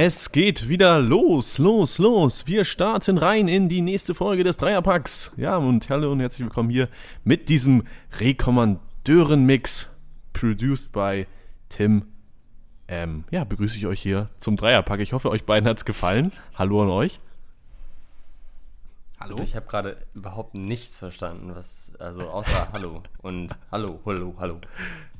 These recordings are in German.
Es geht wieder los, los, los. Wir starten rein in die nächste Folge des Dreierpacks. Ja, und hallo und herzlich willkommen hier mit diesem Rekommandeuren-Mix, produced by Tim. Ähm, ja, begrüße ich euch hier zum Dreierpack. Ich hoffe, euch beiden hat es gefallen. Hallo an euch. Hallo? Also ich habe gerade überhaupt nichts verstanden, was, also außer Hallo und Hallo, Hallo, Hallo.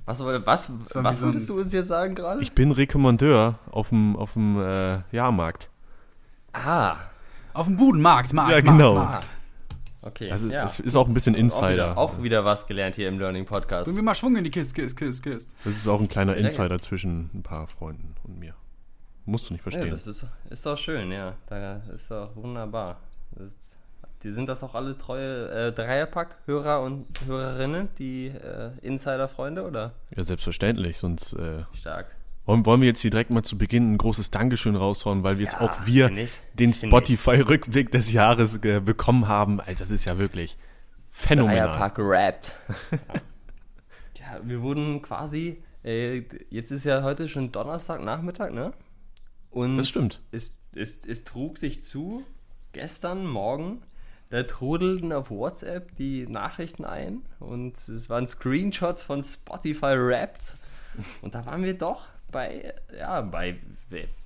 Was, was, was würdest du uns jetzt sagen gerade? Ich bin Rekommandeur auf dem, auf dem äh, Jahrmarkt. Ah. Auf dem Budenmarkt, Markt, Ja, genau. Markt. Okay. Also, ja. Es ist auch ein bisschen Insider. Auch wieder, auch wieder, was gelernt hier im Learning Podcast. Bring mir mal Schwung in die Kiste, Kiste, Kiste, Kiste. Das ist auch ein kleiner Insider zwischen ein paar Freunden und mir. Musst du nicht verstehen. Ja, das ist, ist doch schön, ja. Da ist doch wunderbar. Das ist die sind das auch alle treue äh, Dreierpack-Hörer und Hörerinnen, die äh, Insider-Freunde, oder? Ja, selbstverständlich, sonst. Äh, Stark. Wollen, wollen wir jetzt hier direkt mal zu Beginn ein großes Dankeschön raushauen, weil wir ja, jetzt auch wir den Spotify-Rückblick des Jahres äh, bekommen haben. Alter, das ist ja wirklich phänomenal. Dreierpack rappt. ja, wir wurden quasi, äh, jetzt ist ja heute schon Donnerstag Nachmittag, ne? Und das stimmt. Es, es, es trug sich zu, gestern Morgen da trudelten auf WhatsApp die Nachrichten ein und es waren Screenshots von Spotify Wrapped. Und da waren wir doch bei, ja, bei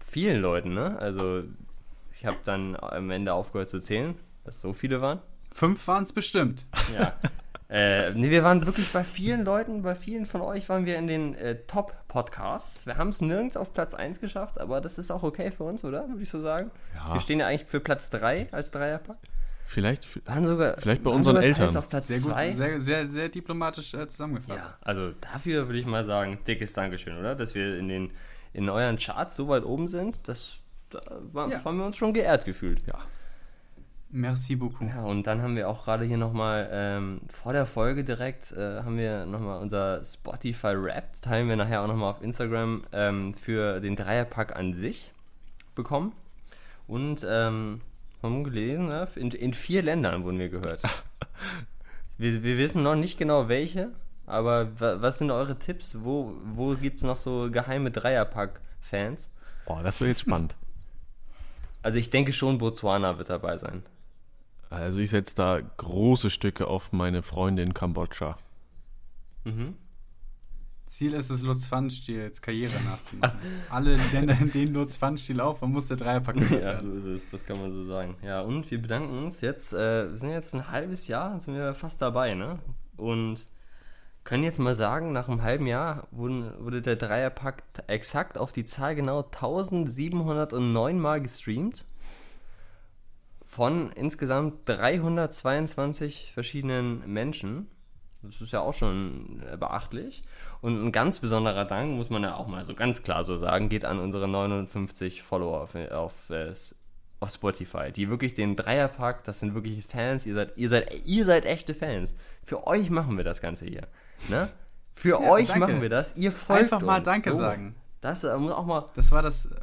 vielen Leuten, ne? Also ich habe dann am Ende aufgehört zu zählen, dass so viele waren. Fünf waren es bestimmt. Ja. äh, nee, wir waren wirklich bei vielen Leuten, bei vielen von euch waren wir in den äh, Top-Podcasts. Wir haben es nirgends auf Platz 1 geschafft, aber das ist auch okay für uns, oder? Würde ich so sagen. Ja. Wir stehen ja eigentlich für Platz 3 als Dreierpack. Vielleicht, waren sogar, vielleicht bei unseren Eltern. Auf Platz sehr gut, sehr, sehr, sehr diplomatisch äh, zusammengefasst. Ja, also dafür würde ich mal sagen, dickes Dankeschön, oder? Dass wir in den in euren Charts so weit oben sind, das da war, ja. haben wir uns schon geehrt gefühlt. Ja. Merci beaucoup. Ja, und dann haben wir auch gerade hier nochmal ähm, vor der Folge direkt äh, haben wir nochmal unser Spotify Rap, teilen wir nachher auch nochmal auf Instagram ähm, für den Dreierpack an sich bekommen. Und ähm, haben gelesen, ne? in, in vier Ländern wurden wir gehört. wir, wir wissen noch nicht genau welche, aber was sind eure Tipps? Wo, wo gibt es noch so geheime Dreierpack-Fans? Boah, das wird jetzt spannend. Also ich denke schon, Botswana wird dabei sein. Also ich setze da große Stücke auf meine Freunde in Kambodscha. Mhm. Ziel ist es, Lutz Pfannstiel jetzt Karriere nachzumachen. Alle Länder, in denen Lutz Pfannstiel auf, man muss der Dreierpack Ja, so ist es, das kann man so sagen. Ja, und wir bedanken uns jetzt, äh, wir sind jetzt ein halbes Jahr, sind wir fast dabei, ne? Und können jetzt mal sagen, nach einem halben Jahr wurden, wurde der Dreierpack exakt auf die Zahl genau 1709 Mal gestreamt. Von insgesamt 322 verschiedenen Menschen. Das ist ja auch schon äh, beachtlich. Und ein ganz besonderer Dank, muss man ja auch mal so ganz klar so sagen, geht an unsere 59 Follower auf, auf, äh, auf Spotify, die wirklich den Dreierpack, das sind wirklich Fans, ihr seid, ihr seid, ihr seid echte Fans. Für euch machen wir das Ganze hier. Ne? Für ja, euch danke. machen wir das. Ihr folgt Einfach mal uns. Danke so. sagen. Das äh, muss auch mal. Das war das. Äh,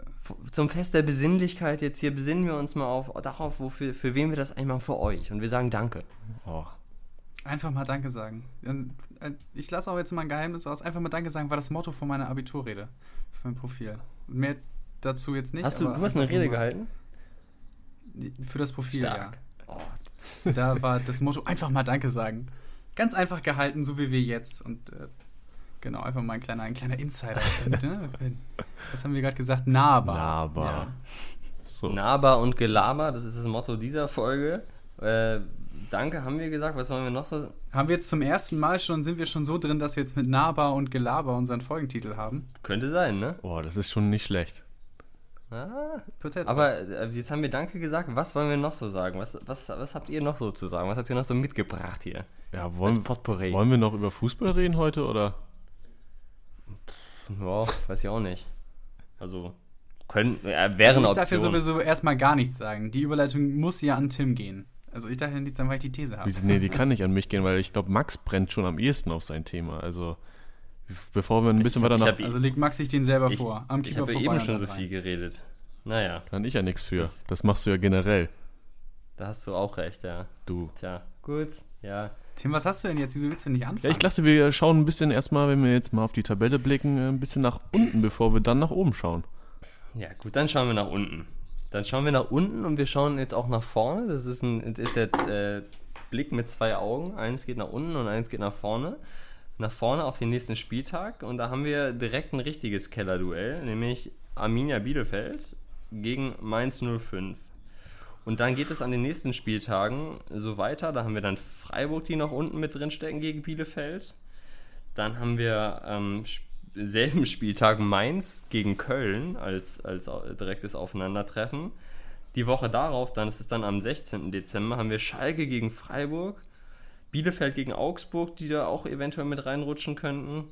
zum Fest der Besinnlichkeit jetzt hier besinnen wir uns mal auf, darauf, wofür, für wen wir das einmal für euch. Und wir sagen Danke. Oh. Einfach mal Danke sagen. Äh, ich lasse auch jetzt mal ein Geheimnis aus. Einfach mal Danke sagen war das Motto von meiner Abiturrede. Für mein Profil. Mehr dazu jetzt nicht. Hast du, du hast eine Rede gehalten? Für das Profil, Stark. ja. Oh. Da war das Motto einfach mal Danke sagen. Ganz einfach gehalten, so wie wir jetzt. Und äh, genau, einfach mal ein kleiner, ein kleiner Insider. und, ne? Was haben wir gerade gesagt? Nahbar. Nahbar. Ja. So. Nahbar und Gelaber, das ist das Motto dieser Folge. Äh, Danke, haben wir gesagt. Was wollen wir noch so? Haben wir jetzt zum ersten Mal schon, sind wir schon so drin, dass wir jetzt mit Naba und Gelaber unseren Folgentitel haben? Könnte sein, ne? Boah, das ist schon nicht schlecht. Ah, aber äh, jetzt haben wir Danke gesagt. Was wollen wir noch so sagen? Was, was, was habt ihr noch so zu sagen? Was habt ihr noch so mitgebracht hier? Ja, wollen, wollen wir noch über Fußball reden heute oder? Ja, weiß ich auch nicht. Also, können, äh, wären also Ich darf ja sowieso erstmal gar nichts sagen. Die Überleitung muss ja an Tim gehen. Also ich dachte nicht, weil ich die These habe. Nee, die kann nicht an mich gehen, weil ich glaube, Max brennt schon am ehesten auf sein Thema. Also bevor wir ein bisschen ich, weiter nach... Also legt Max sich den selber ich, vor. Am ich habe ja eben schon so viel geredet. Naja. Kann ich ja nichts für. Das, das, machst du ja generell. Da hast du auch recht, ja. Du. Tja, gut, ja. Tim, was hast du denn jetzt? Wieso willst du nicht anfangen? Ja, ich dachte, wir schauen ein bisschen erstmal, wenn wir jetzt mal auf die Tabelle blicken, ein bisschen nach unten, bevor wir dann nach oben schauen. Ja, gut, dann schauen wir nach unten. Dann schauen wir nach unten und wir schauen jetzt auch nach vorne. Das ist, ein, das ist jetzt äh, Blick mit zwei Augen. Eins geht nach unten und eins geht nach vorne. Nach vorne auf den nächsten Spieltag. Und da haben wir direkt ein richtiges Kellerduell, nämlich Arminia Bielefeld gegen Mainz 05. Und dann geht es an den nächsten Spieltagen so weiter. Da haben wir dann Freiburg, die noch unten mit drin stecken gegen Bielefeld. Dann haben wir ähm, selben Spieltag Mainz gegen Köln als, als direktes Aufeinandertreffen. Die Woche darauf, dann ist es dann am 16. Dezember, haben wir Schalke gegen Freiburg, Bielefeld gegen Augsburg, die da auch eventuell mit reinrutschen könnten.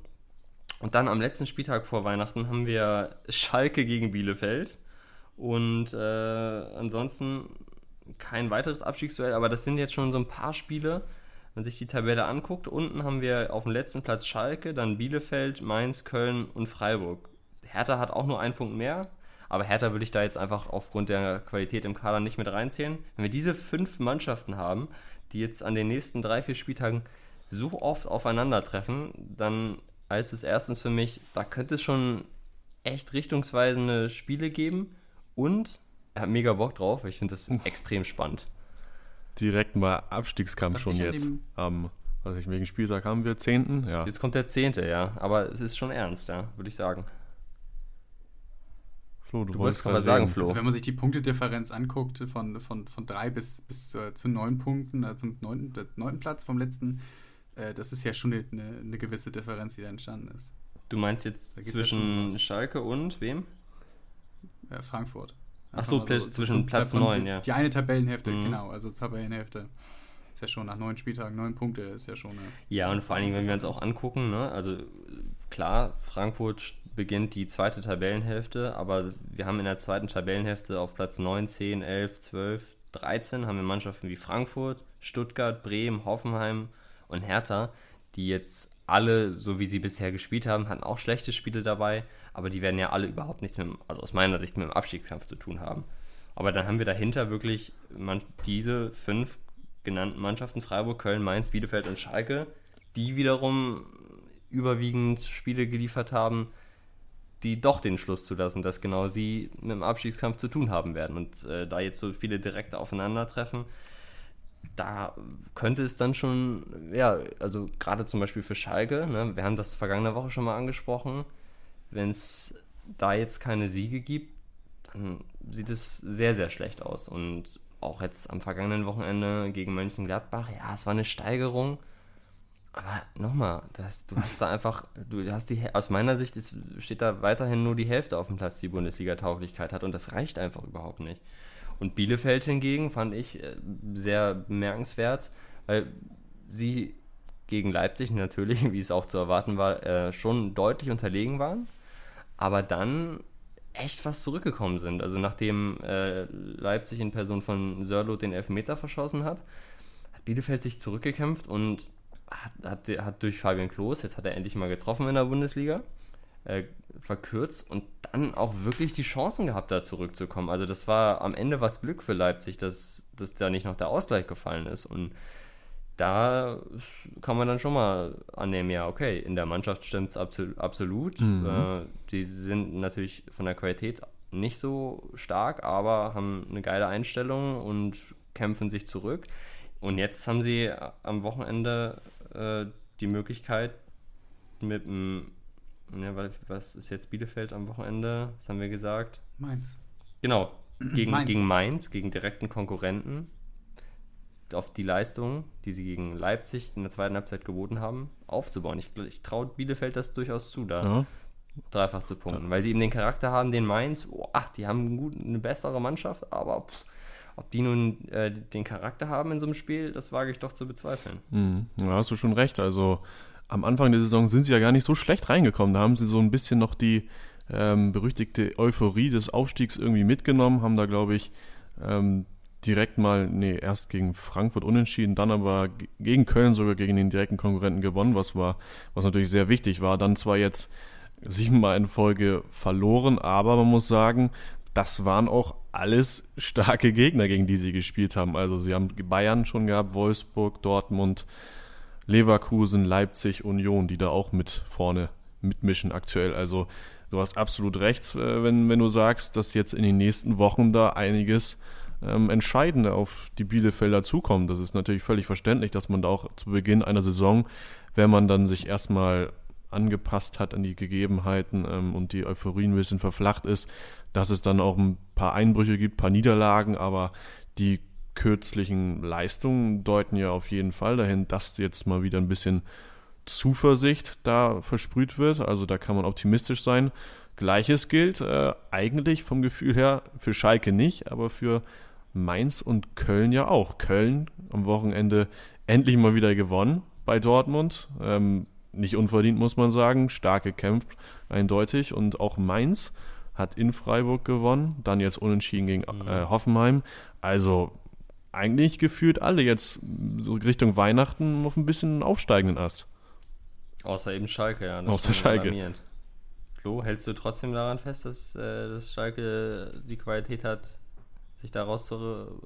Und dann am letzten Spieltag vor Weihnachten haben wir Schalke gegen Bielefeld. Und äh, ansonsten kein weiteres Abstiegsduell, aber das sind jetzt schon so ein paar Spiele. Wenn man sich die Tabelle anguckt, unten haben wir auf dem letzten Platz Schalke, dann Bielefeld, Mainz, Köln und Freiburg. Hertha hat auch nur einen Punkt mehr, aber Hertha würde ich da jetzt einfach aufgrund der Qualität im Kader nicht mit reinzählen. Wenn wir diese fünf Mannschaften haben, die jetzt an den nächsten drei, vier Spieltagen so oft aufeinandertreffen, dann heißt es erstens für mich, da könnte es schon echt richtungsweisende Spiele geben und er hat mega Bock drauf. Ich finde das extrem spannend. Direkt mal Abstiegskampf was schon jetzt. Am, was ich, wegen Spieltag haben wir? Zehnten? Ja. Jetzt kommt der Zehnte, ja. Aber es ist schon ernst, ja, würde ich sagen. Flo, du, du wolltest gerade sagen, Flo. Also wenn man sich die Punktedifferenz anguckt, von, von, von drei bis, bis äh, zu neun Punkten, äh, zum neunten, neunten Platz vom letzten, äh, das ist ja schon eine, eine, gewisse Differenz, die da entstanden ist. Du meinst jetzt zwischen ja Schalke und wem? Äh, Frankfurt. Ach so, so zwischen Platz 9, ja. Die eine Tabellenhälfte, mhm. genau, also Tabellenhälfte. Ist ja schon nach neun Spieltagen, neun Punkte ist ja schon. Eine ja, und vor allen Dingen, wenn wir uns auch angucken, ne, also klar, Frankfurt beginnt die zweite Tabellenhälfte, aber wir haben in der zweiten Tabellenhälfte auf Platz 9, 10, 11, 12, 13 haben wir Mannschaften wie Frankfurt, Stuttgart, Bremen, Hoffenheim und Hertha, die jetzt alle, so wie sie bisher gespielt haben, hatten auch schlechte Spiele dabei, aber die werden ja alle überhaupt nichts mit, also aus meiner Sicht, mit dem Abstiegskampf zu tun haben. Aber dann haben wir dahinter wirklich man, diese fünf genannten Mannschaften, Freiburg, Köln, Mainz, Bielefeld und Schalke, die wiederum überwiegend Spiele geliefert haben, die doch den Schluss zulassen, dass genau sie mit dem Abstiegskampf zu tun haben werden. Und äh, da jetzt so viele direkte Aufeinandertreffen, da könnte es dann schon, ja, also gerade zum Beispiel für Schalke, ne, wir haben das vergangene Woche schon mal angesprochen, wenn es da jetzt keine Siege gibt, dann sieht es sehr, sehr schlecht aus. Und auch jetzt am vergangenen Wochenende gegen Mönchengladbach, ja, es war eine Steigerung. Aber nochmal, du hast da einfach, du hast die, aus meiner Sicht ist, steht da weiterhin nur die Hälfte auf dem Platz, die Bundesliga-Tauglichkeit hat und das reicht einfach überhaupt nicht. Und Bielefeld hingegen fand ich äh, sehr bemerkenswert, weil sie gegen Leipzig natürlich, wie es auch zu erwarten war, äh, schon deutlich unterlegen waren, aber dann echt fast zurückgekommen sind. Also nachdem äh, Leipzig in Person von Sörlot den Elfmeter verschossen hat, hat Bielefeld sich zurückgekämpft und hat, hat, hat durch Fabian Klos, jetzt hat er endlich mal getroffen in der Bundesliga, äh, verkürzt und dann auch wirklich die Chancen gehabt, da zurückzukommen. Also das war am Ende was Glück für Leipzig, dass, dass da nicht noch der Ausgleich gefallen ist. Und da kann man dann schon mal annehmen, ja, okay, in der Mannschaft stimmt es absolut. absolut. Mhm. Äh, die sind natürlich von der Qualität nicht so stark, aber haben eine geile Einstellung und kämpfen sich zurück. Und jetzt haben sie am Wochenende äh, die Möglichkeit, mit dem ja, was ist jetzt Bielefeld am Wochenende? Was haben wir gesagt? Mainz. Genau, gegen Mainz, gegen Mainz, gegen direkten Konkurrenten auf die Leistung, die sie gegen Leipzig in der zweiten Halbzeit geboten haben, aufzubauen. Ich, ich traue Bielefeld das durchaus zu, da ja. dreifach zu punkten, ja. weil sie eben den Charakter haben, den Mainz, oh, ach, die haben gut, eine bessere Mannschaft, aber pff, ob die nun äh, den Charakter haben in so einem Spiel, das wage ich doch zu bezweifeln. Mhm. Ja, hast du schon recht. Also am Anfang der Saison sind sie ja gar nicht so schlecht reingekommen. Da haben sie so ein bisschen noch die ähm, berüchtigte Euphorie des Aufstiegs irgendwie mitgenommen, haben da, glaube ich, ähm, direkt mal, nee, erst gegen Frankfurt unentschieden, dann aber gegen Köln sogar gegen den direkten Konkurrenten gewonnen, was war, was natürlich sehr wichtig war. Dann zwar jetzt siebenmal in Folge verloren, aber man muss sagen, das waren auch alles starke Gegner, gegen die sie gespielt haben. Also sie haben Bayern schon gehabt, Wolfsburg, Dortmund, Leverkusen, Leipzig, Union, die da auch mit vorne mitmischen aktuell. Also du hast absolut recht, äh, wenn, wenn du sagst, dass jetzt in den nächsten Wochen da einiges ähm, Entscheidende auf die Bielefelder zukommt. Das ist natürlich völlig verständlich, dass man da auch zu Beginn einer Saison, wenn man dann sich erstmal angepasst hat an die Gegebenheiten ähm, und die Euphorie ein bisschen verflacht ist, dass es dann auch ein paar Einbrüche gibt, ein paar Niederlagen, aber die kürzlichen Leistungen deuten ja auf jeden Fall dahin, dass jetzt mal wieder ein bisschen Zuversicht da versprüht wird. Also da kann man optimistisch sein. Gleiches gilt äh, eigentlich vom Gefühl her für Schalke nicht, aber für Mainz und Köln ja auch. Köln am Wochenende endlich mal wieder gewonnen bei Dortmund. Ähm, nicht unverdient, muss man sagen. Stark gekämpft, eindeutig. Und auch Mainz hat in Freiburg gewonnen. Dann jetzt unentschieden gegen mhm. äh, Hoffenheim. Also eigentlich gefühlt alle jetzt so Richtung Weihnachten auf ein bisschen aufsteigenden Ast. Außer eben Schalke, ja. Außer Schalke. Alarmierend. Flo, hältst du trotzdem daran fest, dass, äh, dass Schalke die Qualität hat, sich daraus zu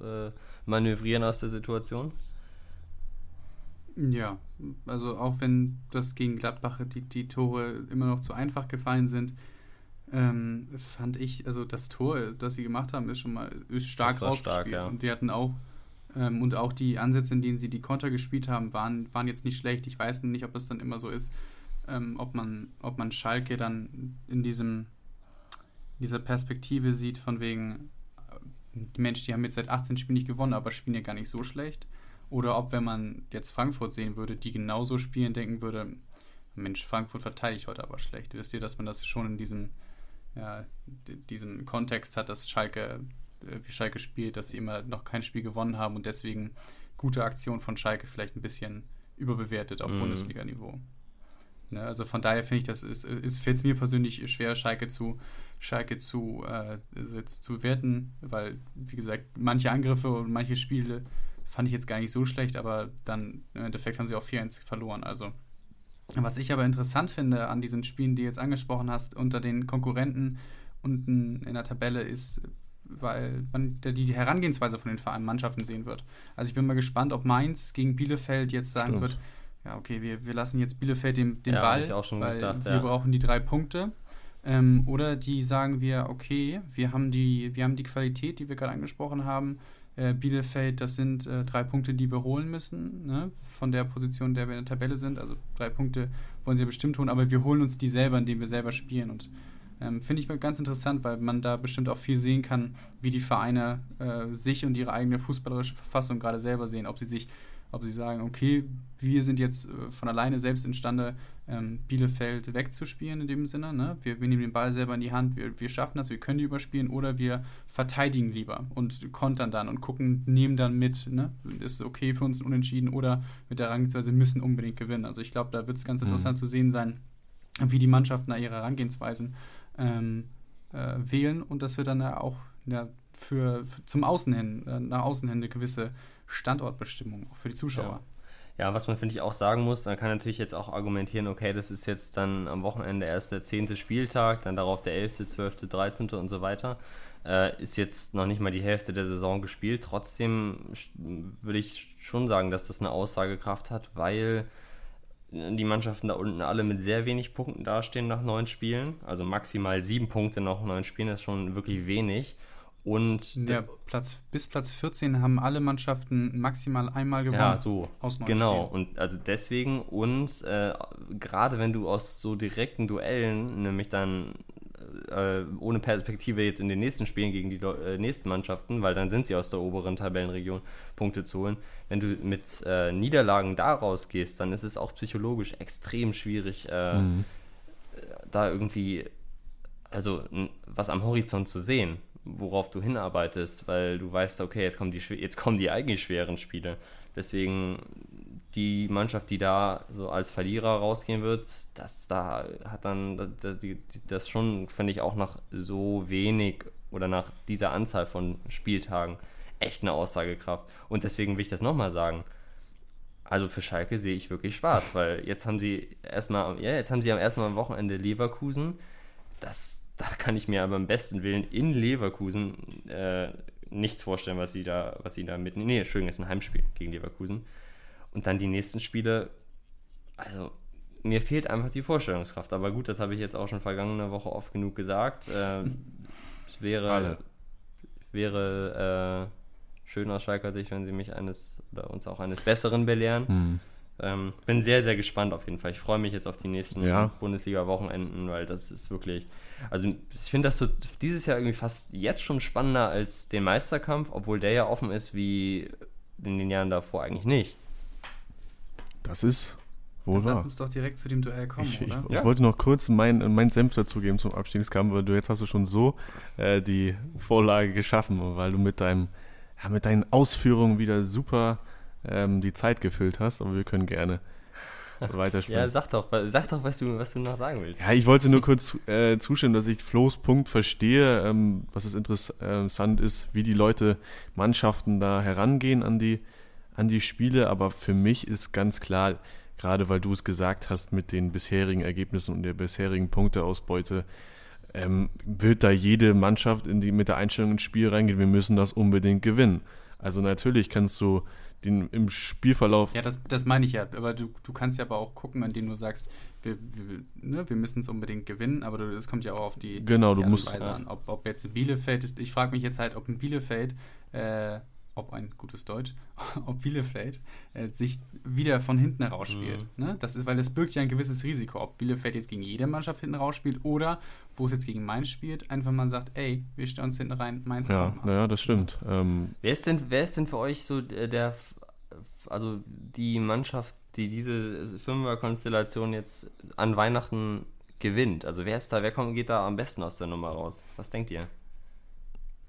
äh, manövrieren aus der Situation? Ja, also auch wenn das gegen Gladbach die, die Tore immer noch zu einfach gefallen sind, ähm, fand ich, also das Tor, das sie gemacht haben, ist schon mal ist stark rausgespielt. Stark, ja. Und die hatten auch, ähm, und auch die Ansätze, in denen sie die Konter gespielt haben, waren, waren jetzt nicht schlecht. Ich weiß nicht, ob das dann immer so ist, ähm, ob, man, ob man Schalke dann in diesem, dieser Perspektive sieht, von wegen, die Menschen, die haben jetzt seit 18 Spielen nicht gewonnen, aber spielen ja gar nicht so schlecht. Oder ob, wenn man jetzt Frankfurt sehen würde, die genauso spielen, denken würde, Mensch, Frankfurt verteidigt heute aber schlecht. Wisst ihr, dass man das schon in diesem, ja, diesem Kontext hat, dass Schalke, äh, wie Schalke spielt, dass sie immer noch kein Spiel gewonnen haben und deswegen gute Aktion von Schalke vielleicht ein bisschen überbewertet auf mhm. Bundesliga-Niveau. Ne, also von daher finde ich, das ist, ist fällt es mir persönlich schwer, Schalke zu, Schalke zu, äh, jetzt zu werten, weil, wie gesagt, manche Angriffe und manche Spiele fand ich jetzt gar nicht so schlecht, aber dann im Endeffekt haben sie auch 4-1 verloren. Also, was ich aber interessant finde an diesen Spielen, die du jetzt angesprochen hast, unter den Konkurrenten unten in der Tabelle ist, weil man die Herangehensweise von den Vereinen Mannschaften sehen wird. Also ich bin mal gespannt, ob Mainz gegen Bielefeld jetzt sagen Stimmt. wird, ja, okay, wir, wir lassen jetzt Bielefeld den, den ja, Ball, gedacht, wir ja. brauchen die drei Punkte. Ähm, oder die sagen wir, okay, wir haben die, wir haben die Qualität, die wir gerade angesprochen haben. Äh, Bielefeld, das sind äh, drei Punkte, die wir holen müssen, ne? von der Position, der wir in der Tabelle sind. Also drei Punkte wollen sie ja bestimmt holen, aber wir holen uns die selber, indem wir selber spielen. Und ähm, finde ich ganz interessant, weil man da bestimmt auch viel sehen kann, wie die Vereine äh, sich und ihre eigene fußballerische Verfassung gerade selber sehen, ob sie sich ob sie sagen, okay, wir sind jetzt äh, von alleine selbst imstande, ähm, Bielefeld wegzuspielen in dem Sinne. Ne? Wir, wir, nehmen den Ball selber in die Hand, wir, wir schaffen das, wir können die überspielen oder wir verteidigen lieber und kontern dann und gucken, nehmen dann mit, ne? ist okay für uns unentschieden oder mit der Rangweise müssen unbedingt gewinnen. Also ich glaube, da wird es ganz mhm. interessant mhm. zu sehen sein, wie die Mannschaften ihre Herangehensweisen ähm, äh, wählen und das wird dann auch ja, für, für, zum Außen hin, äh, nach außen hin eine gewisse Standortbestimmung, auch für die Zuschauer. Ja. ja was man, finde ich, auch sagen muss, man kann natürlich jetzt auch argumentieren, okay, das ist jetzt dann am Wochenende erst der 10. Spieltag, dann darauf der 11., 12., 13. und so weiter. Äh, ist jetzt noch nicht mal die Hälfte der Saison gespielt. Trotzdem würde ich schon sagen, dass das eine Aussagekraft hat, weil die Mannschaften da unten alle mit sehr wenig Punkten dastehen nach neun Spielen. Also maximal sieben Punkte nach neun Spielen ist schon wirklich wenig. Und ja, Platz, bis Platz 14 haben alle Mannschaften maximal einmal gewonnen. Ja, so. genau. Spielen. Und also deswegen und äh, gerade wenn du aus so direkten Duellen, nämlich dann äh, ohne Perspektive jetzt in den nächsten Spielen gegen die äh, nächsten Mannschaften, weil dann sind sie aus der oberen Tabellenregion Punkte zu holen. Wenn du mit äh, Niederlagen da rausgehst, dann ist es auch psychologisch extrem schwierig, äh, mhm. da irgendwie also was am Horizont zu sehen worauf du hinarbeitest, weil du weißt, okay, jetzt kommen die, jetzt kommen die eigentlich schweren Spiele. Deswegen die Mannschaft, die da so als Verlierer rausgehen wird, das da hat dann das, das schon, finde ich, auch nach so wenig oder nach dieser Anzahl von Spieltagen echt eine Aussagekraft. Und deswegen will ich das nochmal sagen. Also für Schalke sehe ich wirklich schwarz, weil jetzt haben sie erstmal, ja, jetzt haben sie am ersten Mal am Wochenende Leverkusen. Das da kann ich mir aber im besten Willen in Leverkusen äh, nichts vorstellen, was sie da, was sie da mitnehmen. Nee, Entschuldigung, ist ein Heimspiel gegen Leverkusen. Und dann die nächsten Spiele, also mir fehlt einfach die Vorstellungskraft. Aber gut, das habe ich jetzt auch schon vergangene Woche oft genug gesagt. Äh, es wäre, Alle. wäre äh, schön aus Schalker Sicht, wenn sie mich eines oder uns auch eines Besseren belehren. Hm. Ähm, bin sehr, sehr gespannt auf jeden Fall. Ich freue mich jetzt auf die nächsten ja. Bundesliga-Wochenenden, weil das ist wirklich. Also, ich finde das so dieses Jahr irgendwie fast jetzt schon spannender als den Meisterkampf, obwohl der ja offen ist wie in den Jahren davor eigentlich nicht. Das ist wohl wahr. Lass uns doch direkt zu dem Duell kommen, ich, oder? Ich, ja. wollte noch kurz mein, mein Senf dazugeben zum Abstiegskampf, weil du jetzt hast du schon so äh, die Vorlage geschaffen, weil du mit deinem, ja, mit deinen Ausführungen wieder super ähm, die Zeit gefüllt hast, aber wir können gerne weiterspielen. ja, sag doch, sag doch, was du, was du noch sagen willst. Ja, ich wollte nur kurz äh, zustimmen, dass ich Flo's Punkt verstehe, ähm, was es interessant ist, wie die Leute, Mannschaften da herangehen an die, an die Spiele, aber für mich ist ganz klar, gerade weil du es gesagt hast mit den bisherigen Ergebnissen und der bisherigen Punkteausbeute, ähm, wird da jede Mannschaft in die, mit der Einstellung ins Spiel reingehen, wir müssen das unbedingt gewinnen. Also natürlich kannst du den, im Spielverlauf. Ja, das, das meine ich ja. Aber du, du kannst ja aber auch gucken, indem du sagst, wir, wir, ne, wir müssen es unbedingt gewinnen, aber es kommt ja auch auf die, genau, die du musst, Weise ja. an. Ob, ob jetzt Bielefeld, ich frage mich jetzt halt, ob ein Bielefeld äh, ob ein gutes Deutsch, ob Bielefeld äh, sich wieder von hinten herausspielt. Mhm. Ne? Das ist, weil das birgt ja ein gewisses Risiko, ob Bielefeld jetzt gegen jede Mannschaft hinten rausspielt oder wo es jetzt gegen Mainz spielt, einfach mal sagt, ey, wir stellen uns hinten rein, Mainz Ja, naja, das stimmt. Ähm, wer, ist denn, wer ist denn für euch so der, also die Mannschaft, die diese Fünfer-Konstellation jetzt an Weihnachten gewinnt? Also wer ist da, wer kommt, geht da am besten aus der Nummer raus? Was denkt ihr?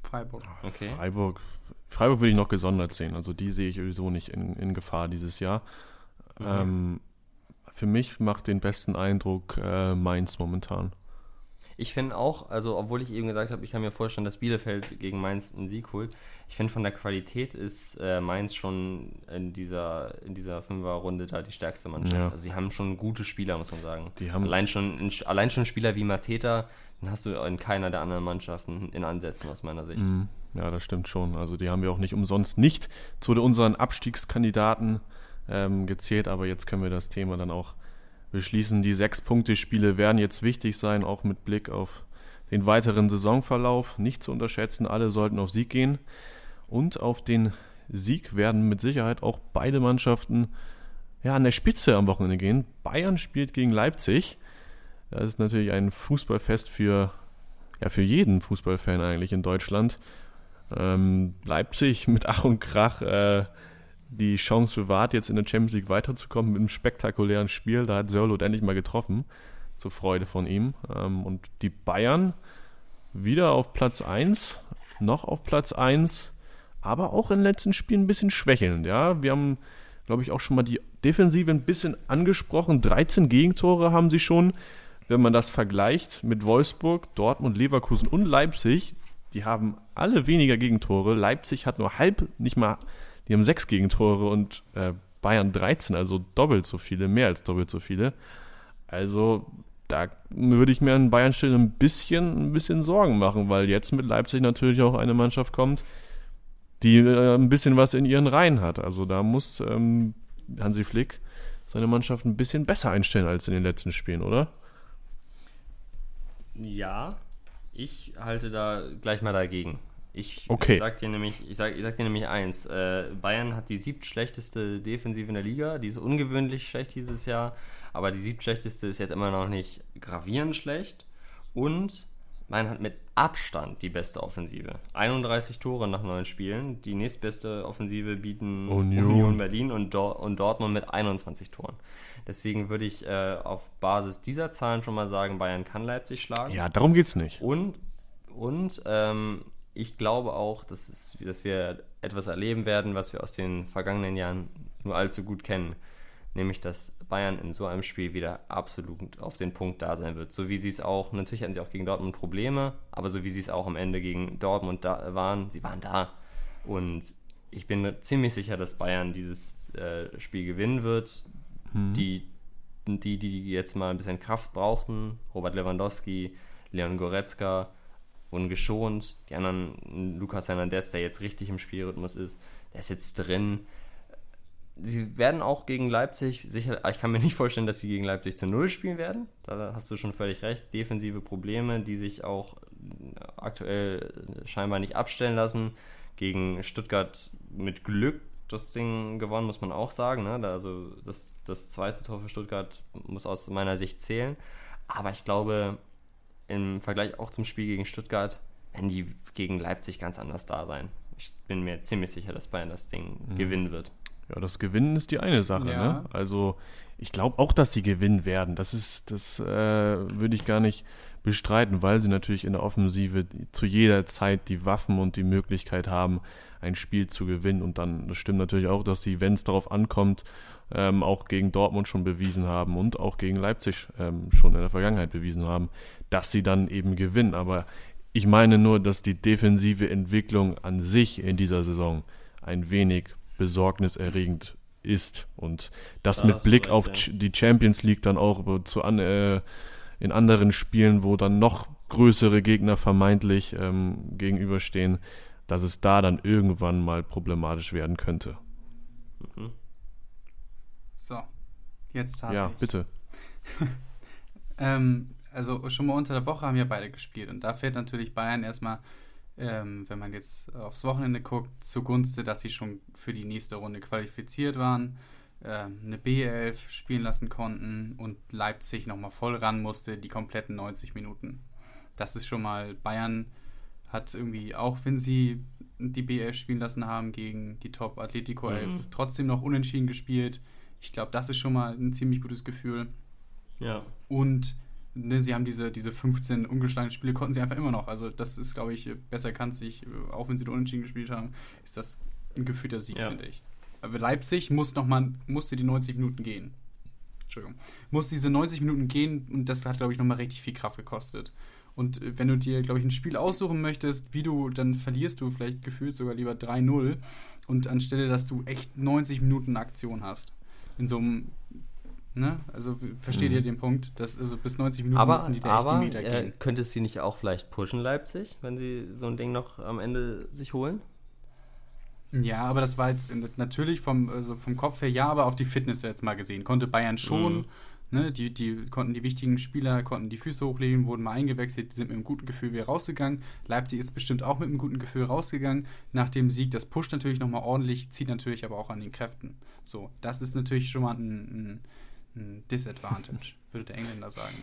Freiburg. Okay. Freiburg Freiburg würde ich noch gesondert sehen. Also die sehe ich sowieso nicht in, in Gefahr dieses Jahr. Mhm. Ähm, für mich macht den besten Eindruck äh, Mainz momentan. Ich finde auch, also obwohl ich eben gesagt habe, ich kann mir vorstellen, dass Bielefeld gegen Mainz einen Sieg holt. Ich finde von der Qualität ist äh, Mainz schon in dieser in dieser Fünferrunde da die stärkste Mannschaft. Ja. Also sie haben schon gute Spieler, muss man sagen. Die haben allein schon allein schon Spieler wie Mateta, den hast du in keiner der anderen Mannschaften in Ansätzen aus meiner Sicht. Mhm. Ja, das stimmt schon. Also die haben wir auch nicht umsonst nicht zu unseren Abstiegskandidaten ähm, gezählt, aber jetzt können wir das Thema dann auch beschließen. Die Sechs-Punkte-Spiele werden jetzt wichtig sein, auch mit Blick auf den weiteren Saisonverlauf. Nicht zu unterschätzen, alle sollten auf Sieg gehen. Und auf den Sieg werden mit Sicherheit auch beide Mannschaften ja, an der Spitze am Wochenende gehen. Bayern spielt gegen Leipzig. Das ist natürlich ein Fußballfest für, ja, für jeden Fußballfan eigentlich in Deutschland. Ähm, Leipzig mit Ach und Krach äh, die Chance bewahrt, jetzt in der Champions League weiterzukommen mit einem spektakulären Spiel. Da hat Sörlot endlich mal getroffen, zur Freude von ihm. Ähm, und die Bayern wieder auf Platz 1, noch auf Platz 1, aber auch in den letzten Spielen ein bisschen schwächelnd. Ja, wir haben, glaube ich, auch schon mal die Defensive ein bisschen angesprochen. 13 Gegentore haben sie schon. Wenn man das vergleicht mit Wolfsburg, Dortmund, Leverkusen und Leipzig, die haben alle weniger Gegentore. Leipzig hat nur halb, nicht mal die haben sechs Gegentore und äh, Bayern 13, also doppelt so viele, mehr als doppelt so viele. Also da würde ich mir an Bayern Stelle ein bisschen, ein bisschen Sorgen machen, weil jetzt mit Leipzig natürlich auch eine Mannschaft kommt, die äh, ein bisschen was in ihren Reihen hat. Also da muss ähm, Hansi Flick seine Mannschaft ein bisschen besser einstellen als in den letzten Spielen, oder? Ja, ich halte da gleich mal dagegen. Ich okay. sag dir nämlich, ich sag, ich sag dir nämlich eins: äh, Bayern hat die siebtschlechteste Defensive in der Liga. Die ist ungewöhnlich schlecht dieses Jahr, aber die siebtschlechteste ist jetzt immer noch nicht gravierend schlecht. Und Bayern hat mit Abstand die beste Offensive. 31 Tore nach neun Spielen. Die nächstbeste Offensive bieten Union, Union Berlin und, Dor und, Dortmund mit 21 Toren. Deswegen würde ich äh, auf Basis dieser Zahlen schon mal sagen, Bayern kann Leipzig schlagen. Ja, darum geht es nicht. Und, und ähm, ich glaube auch, dass, es, dass wir etwas erleben werden, was wir aus den vergangenen Jahren nur allzu gut kennen. Nämlich, dass Bayern in so einem Spiel wieder absolut auf den Punkt da sein wird. So wie sie es auch, natürlich hatten sie auch gegen Dortmund Probleme, aber so wie sie es auch am Ende gegen Dortmund da waren, sie waren da. Und ich bin ziemlich sicher, dass Bayern dieses äh, Spiel gewinnen wird. Mhm. Die, die, die jetzt mal ein bisschen Kraft brauchten, Robert Lewandowski, Leon Goretzka, wurden geschont. Die anderen, Lukas Hernandez, der jetzt richtig im Spielrhythmus ist, der ist jetzt drin. sie werden auch gegen Leipzig sicher, ich kann mir nicht vorstellen, dass sie gegen Leipzig zu Null spielen werden. Da hast du schon völlig recht. Defensive Probleme, die sich auch aktuell scheinbar nicht abstellen lassen. Gegen Stuttgart mit Glück das Ding gewonnen, muss man auch sagen. Ne? Also das, das zweite Tor für Stuttgart muss aus meiner Sicht zählen. Aber ich glaube, im Vergleich auch zum Spiel gegen Stuttgart, werden die gegen Leipzig ganz anders da sein. Ich bin mir ziemlich sicher, dass Bayern das Ding mhm. gewinnen wird. Ja, das Gewinnen ist die eine Sache. Ja. Ne? Also ich glaube auch, dass sie gewinnen werden. Das ist, das äh, würde ich gar nicht bestreiten, weil sie natürlich in der Offensive zu jeder Zeit die Waffen und die Möglichkeit haben, ein Spiel zu gewinnen. Und dann, das stimmt natürlich auch, dass sie, wenn es darauf ankommt, ähm, auch gegen Dortmund schon bewiesen haben und auch gegen Leipzig ähm, schon in der Vergangenheit bewiesen haben, dass sie dann eben gewinnen. Aber ich meine nur, dass die defensive Entwicklung an sich in dieser Saison ein wenig besorgniserregend ist. Und das ja, mit Blick auf ja. die Champions League dann auch zu an, äh, in anderen Spielen, wo dann noch größere Gegner vermeintlich ähm, gegenüberstehen, dass es da dann irgendwann mal problematisch werden könnte. Mhm. So, jetzt habe ja, ich. Ja, bitte. ähm, also schon mal unter der Woche haben wir beide gespielt und da fällt natürlich Bayern erstmal ähm, wenn man jetzt aufs Wochenende guckt, zugunsten, dass sie schon für die nächste Runde qualifiziert waren, äh, eine B11 spielen lassen konnten und Leipzig nochmal voll ran musste, die kompletten 90 Minuten. Das ist schon mal, Bayern hat irgendwie, auch wenn sie die B11 spielen lassen haben gegen die Top Atletico 11, mhm. trotzdem noch unentschieden gespielt. Ich glaube, das ist schon mal ein ziemlich gutes Gefühl. Ja. Und ne, sie haben diese, diese 15 ungeschlagenen Spiele, konnten sie einfach immer noch. Also das ist, glaube ich, besser kann sich, auch wenn sie den Unentschieden gespielt haben, ist das ein gefühlter Sieg, ja. finde ich. Aber Leipzig muss noch mal, musste die 90 Minuten gehen. Entschuldigung. Muss diese 90 Minuten gehen und das hat, glaube ich, nochmal richtig viel Kraft gekostet. Und äh, wenn du dir, glaube ich, ein Spiel aussuchen möchtest, wie du, dann verlierst du vielleicht gefühlt sogar lieber 3-0 und anstelle, dass du echt 90 Minuten Aktion hast. In so einem Ne? Also versteht mhm. ihr den Punkt? Dass, also bis 90 Minuten aber, müssen die da aber, echt die Meter gehen. Äh, könnte sie nicht auch vielleicht pushen, Leipzig, wenn sie so ein Ding noch am Ende sich holen? Ja, aber das war jetzt natürlich vom, also vom Kopf her ja, aber auf die Fitness jetzt mal gesehen. Konnte Bayern schon. Mhm. Ne, die, die konnten die wichtigen Spieler, konnten die Füße hochlegen, wurden mal eingewechselt, die sind mit einem guten Gefühl wieder rausgegangen. Leipzig ist bestimmt auch mit einem guten Gefühl rausgegangen nach dem Sieg. Das pusht natürlich nochmal ordentlich, zieht natürlich aber auch an den Kräften. So, das ist natürlich schon mal ein, ein ein Disadvantage, würde der Engländer sagen.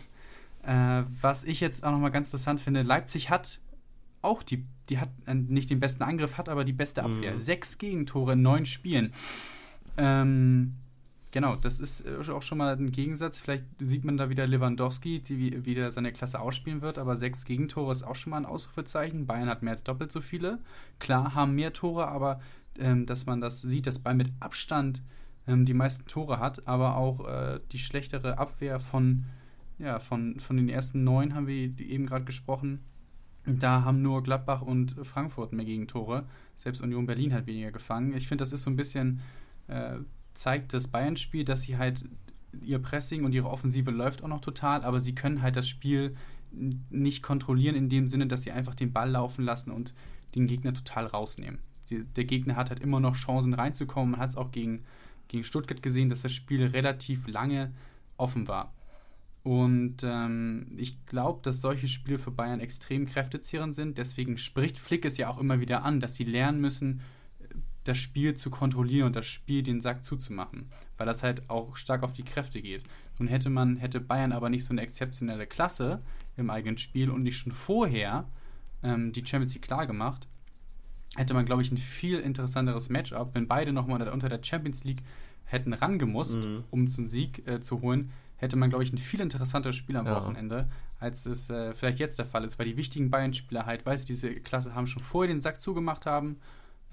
Äh, was ich jetzt auch nochmal ganz interessant finde, Leipzig hat auch die, die hat äh, nicht den besten Angriff, hat aber die beste Abwehr. Mhm. Sechs Gegentore in neun Spielen. Ähm, genau, das ist äh, auch schon mal ein Gegensatz. Vielleicht sieht man da wieder Lewandowski, die wieder seine Klasse ausspielen wird, aber sechs Gegentore ist auch schon mal ein Ausrufezeichen. Bayern hat mehr als doppelt so viele. Klar haben mehr Tore, aber ähm, dass man das sieht, dass Bayern mit Abstand ähm, die meisten Tore hat, aber auch äh, die schlechtere Abwehr von, ja, von, von den ersten neun haben wir eben gerade gesprochen. Da haben nur Gladbach und Frankfurt mehr Gegentore. Selbst Union Berlin hat weniger gefangen. Ich finde, das ist so ein bisschen, äh, zeigt das Bayern-Spiel, dass sie halt ihr Pressing und ihre Offensive läuft auch noch total, aber sie können halt das Spiel nicht kontrollieren in dem Sinne, dass sie einfach den Ball laufen lassen und den Gegner total rausnehmen. Die, der Gegner hat halt immer noch Chancen reinzukommen. Hat es auch gegen gegen Stuttgart gesehen, dass das Spiel relativ lange offen war. Und ähm, ich glaube, dass solche Spiele für Bayern extrem kräftezehrend sind. Deswegen spricht Flick es ja auch immer wieder an, dass sie lernen müssen, das Spiel zu kontrollieren und das Spiel den Sack zuzumachen, weil das halt auch stark auf die Kräfte geht. Nun hätte man, hätte Bayern aber nicht so eine exzeptionelle Klasse im eigenen Spiel und nicht schon vorher ähm, die Champions League klar gemacht, hätte man, glaube ich, ein viel interessanteres Matchup, wenn beide nochmal unter der Champions League hätten rangemusst, mhm. um zum Sieg äh, zu holen, hätte man, glaube ich, ein viel interessanteres Spiel am ja. Wochenende, als es äh, vielleicht jetzt der Fall ist, weil die wichtigen Bayern-Spieler halt, weil sie diese Klasse haben, schon vorher den Sack zugemacht haben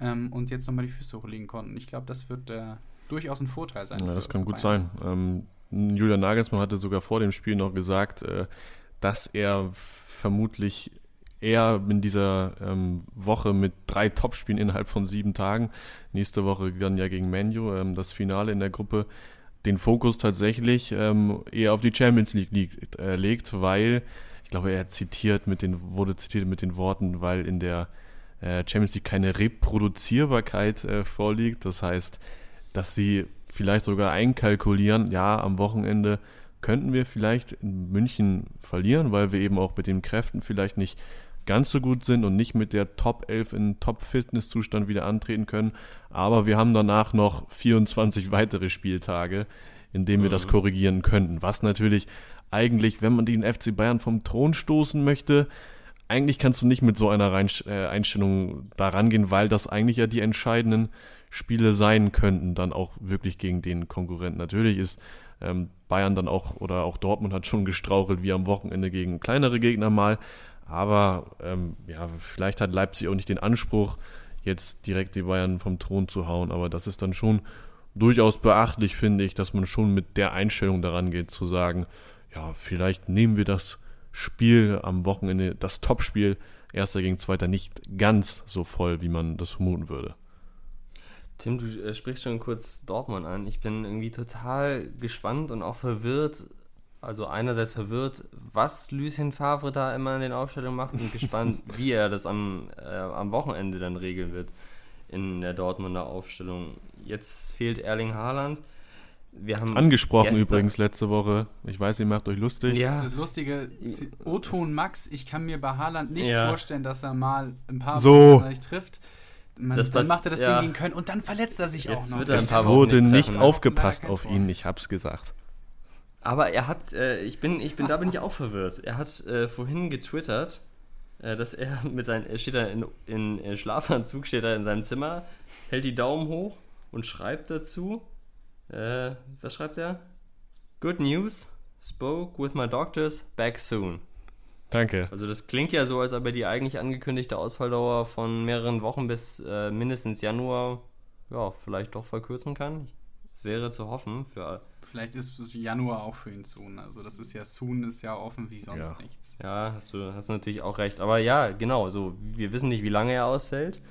ähm, und jetzt nochmal die Füße hochlegen konnten. Ich glaube, das wird äh, durchaus ein Vorteil sein. Ja, das kann gut Bayern. sein. Ähm, Julian Nagelsmann hatte sogar vor dem Spiel noch gesagt, äh, dass er vermutlich eher in dieser ähm, Woche mit drei Topspielen innerhalb von sieben Tagen, nächste Woche dann ja gegen Manu, ähm, das Finale in der Gruppe, den Fokus tatsächlich ähm, eher auf die Champions League liegt, äh, legt, weil, ich glaube, er zitiert mit den, wurde zitiert mit den Worten, weil in der äh, Champions League keine Reproduzierbarkeit äh, vorliegt. Das heißt, dass sie vielleicht sogar einkalkulieren, ja, am Wochenende könnten wir vielleicht in München verlieren, weil wir eben auch mit den Kräften vielleicht nicht ganz so gut sind und nicht mit der Top 11 in Top-Fitness-Zustand wieder antreten können. Aber wir haben danach noch 24 weitere Spieltage, in denen wir mhm. das korrigieren könnten. Was natürlich eigentlich, wenn man den FC Bayern vom Thron stoßen möchte, eigentlich kannst du nicht mit so einer äh, Einstellung da rangehen, weil das eigentlich ja die entscheidenden Spiele sein könnten, dann auch wirklich gegen den Konkurrenten. Natürlich ist ähm, Bayern dann auch oder auch Dortmund hat schon gestrauchelt wie am Wochenende gegen kleinere Gegner mal. Aber ähm, ja, vielleicht hat Leipzig auch nicht den Anspruch, jetzt direkt die Bayern vom Thron zu hauen. Aber das ist dann schon durchaus beachtlich, finde ich, dass man schon mit der Einstellung daran geht, zu sagen, ja, vielleicht nehmen wir das Spiel am Wochenende, das Topspiel, erster gegen zweiter, nicht ganz so voll, wie man das vermuten würde. Tim, du äh, sprichst schon kurz Dortmund an. Ich bin irgendwie total gespannt und auch verwirrt, also einerseits verwirrt, was Lucien Favre da immer in den Aufstellungen macht und gespannt, wie er das am, äh, am Wochenende dann regeln wird in der Dortmunder Aufstellung. Jetzt fehlt Erling Haaland. Wir haben Angesprochen gestern, übrigens letzte Woche. Ich weiß, ihr macht euch lustig. Ja. Das Lustige, Oton Max, ich kann mir bei Haaland nicht ja. vorstellen, dass er mal ein paar so. Wochen nicht trifft. Man, das dann macht er das ja. Ding gegen Köln und dann verletzt er sich Jetzt auch noch. Es wurde nicht, nicht aufgepasst auf ihn, ich hab's gesagt. Aber er hat, äh, ich bin, ich bin, da bin ich auch verwirrt. Er hat äh, vorhin getwittert, äh, dass er mit seinem, er steht da in, in, in Schlafanzug, steht da in seinem Zimmer, hält die Daumen hoch und schreibt dazu, äh, was schreibt er? Good news, spoke with my doctors, back soon. Danke. Also das klingt ja so, als ob er die eigentlich angekündigte Ausfalldauer von mehreren Wochen bis äh, mindestens Januar, ja, vielleicht doch verkürzen kann. Es wäre zu hoffen für Vielleicht ist es Januar auch für ihn soon. Also das ist ja soon ist ja offen wie sonst ja. nichts. Ja, hast du, hast du natürlich auch recht. Aber ja, genau, so wir wissen nicht, wie lange er ausfällt.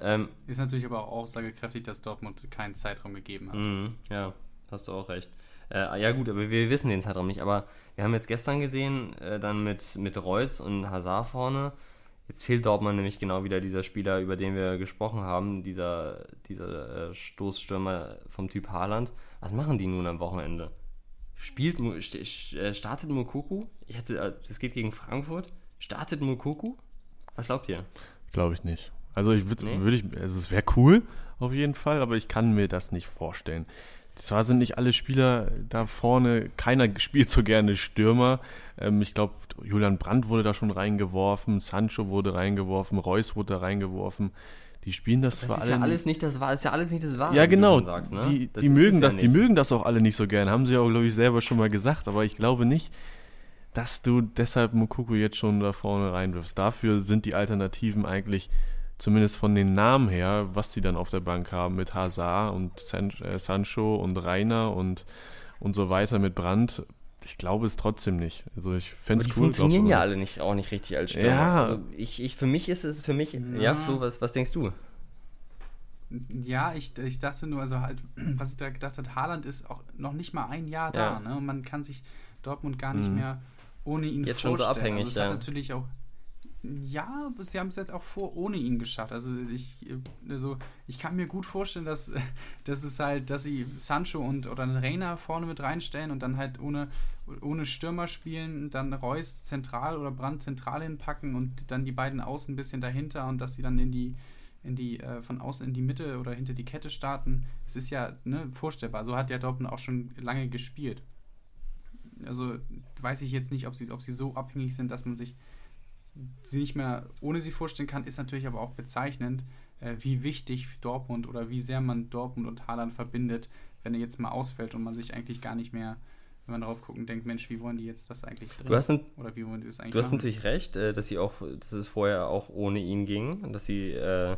Ähm, ist natürlich aber auch aussagekräftig, dass Dortmund keinen Zeitraum gegeben hat. Mm, ja, hast du auch recht. Äh, ja gut, aber wir wissen den Zeitraum nicht. Aber wir haben jetzt gestern gesehen, äh, dann mit, mit Reus und Hazard vorne, Jetzt fehlt Dortmund nämlich genau wieder dieser Spieler, über den wir gesprochen haben, dieser, dieser äh, Stoßstürmer vom Typ Haaland. Was machen die nun am Wochenende? Spielt, äh, startet Mukoku? Ich hätte, es äh, geht gegen Frankfurt. Startet Mukoku? Was glaubt ihr? Glaube ich nicht. Also ich würde, nee? Würd ich, also es wäre cool auf jeden Fall, aber ich kann mir das nicht vorstellen. Zwar sind nicht alle Spieler da vorne, keiner spielt so gerne Stürmer. Ähm, ich glaube, Julian Brandt wurde da schon reingeworfen, Sancho wurde reingeworfen, Reus wurde da reingeworfen. Die spielen das, das zwar alle. Ja alles nicht das war, ist ja alles nicht das Wahre. Ja, genau. Sagst, ne? Die, die mögen das, ja die mögen das auch alle nicht so gerne. Haben sie auch, glaube ich, selber schon mal gesagt. Aber ich glaube nicht, dass du deshalb Mukuku jetzt schon da vorne reinwirfst. Dafür sind die Alternativen eigentlich zumindest von den Namen her, was sie dann auf der Bank haben mit Hazard und äh, Sancho und Rainer und, und so weiter mit Brandt. Ich glaube es trotzdem nicht. Also ich fände es cool. Die funktionieren ja alle nicht, auch nicht richtig als Stürmer. Ja. Also ich, ich, für mich ist es, für mich, ja, ja Flo, was, was denkst du? Ja, ich, ich dachte nur, also halt, was ich da gedacht habe, Haaland ist auch noch nicht mal ein Jahr da, ja. ne? Und man kann sich Dortmund gar nicht mhm. mehr ohne ihn Jetzt vorstellen. schon so abhängig, also es ja. hat natürlich auch ja, sie haben es jetzt auch vor ohne ihn geschafft. Also ich, also ich kann mir gut vorstellen, dass, dass es halt, dass sie Sancho und oder Reiner vorne mit reinstellen und dann halt ohne, ohne Stürmer spielen, dann Reus zentral oder Brand zentral hinpacken und dann die beiden außen ein bisschen dahinter und dass sie dann in die in die äh, von außen in die Mitte oder hinter die Kette starten. Es ist ja ne, vorstellbar. So hat ja Dortmund auch schon lange gespielt. Also weiß ich jetzt nicht, ob sie, ob sie so abhängig sind, dass man sich sie nicht mehr ohne sie vorstellen kann, ist natürlich aber auch bezeichnend, äh, wie wichtig Dortmund oder wie sehr man Dortmund und Haaland verbindet, wenn er jetzt mal ausfällt und man sich eigentlich gar nicht mehr, wenn man darauf gucken denkt, Mensch, wie wollen die jetzt das eigentlich drin? Du hast, ein, oder wie wollen die das eigentlich Du hast natürlich recht, äh, dass sie auch, dass es vorher auch ohne ihn ging, dass sie äh,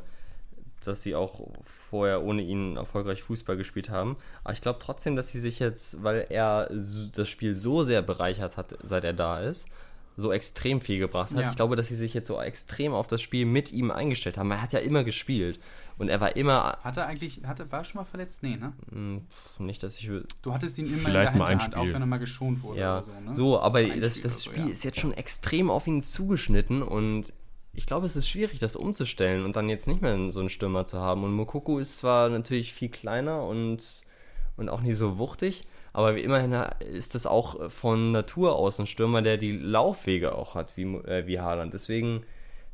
dass sie auch vorher ohne ihn erfolgreich Fußball gespielt haben. Aber ich glaube trotzdem, dass sie sich jetzt, weil er das Spiel so sehr bereichert hat, seit er da ist, so extrem viel gebracht hat. Ja. Ich glaube, dass sie sich jetzt so extrem auf das Spiel mit ihm eingestellt haben. Er hat ja immer gespielt. Und er war immer. Hat er eigentlich, hat er, war er schon mal verletzt? Nee, ne? Hm, nicht, dass ich. Du hattest ihn immer Vielleicht in der Hinterhand, auch wenn er mal geschont wurde ja. so, ne? So, aber das, das Spiel so, ja. ist jetzt schon extrem auf ihn zugeschnitten und ich glaube, es ist schwierig, das umzustellen und dann jetzt nicht mehr so einen Stürmer zu haben. Und Mokoko ist zwar natürlich viel kleiner und, und auch nicht so wuchtig, aber immerhin ist das auch von Natur aus ein Stürmer, der die Laufwege auch hat, wie, äh, wie Haaland. Deswegen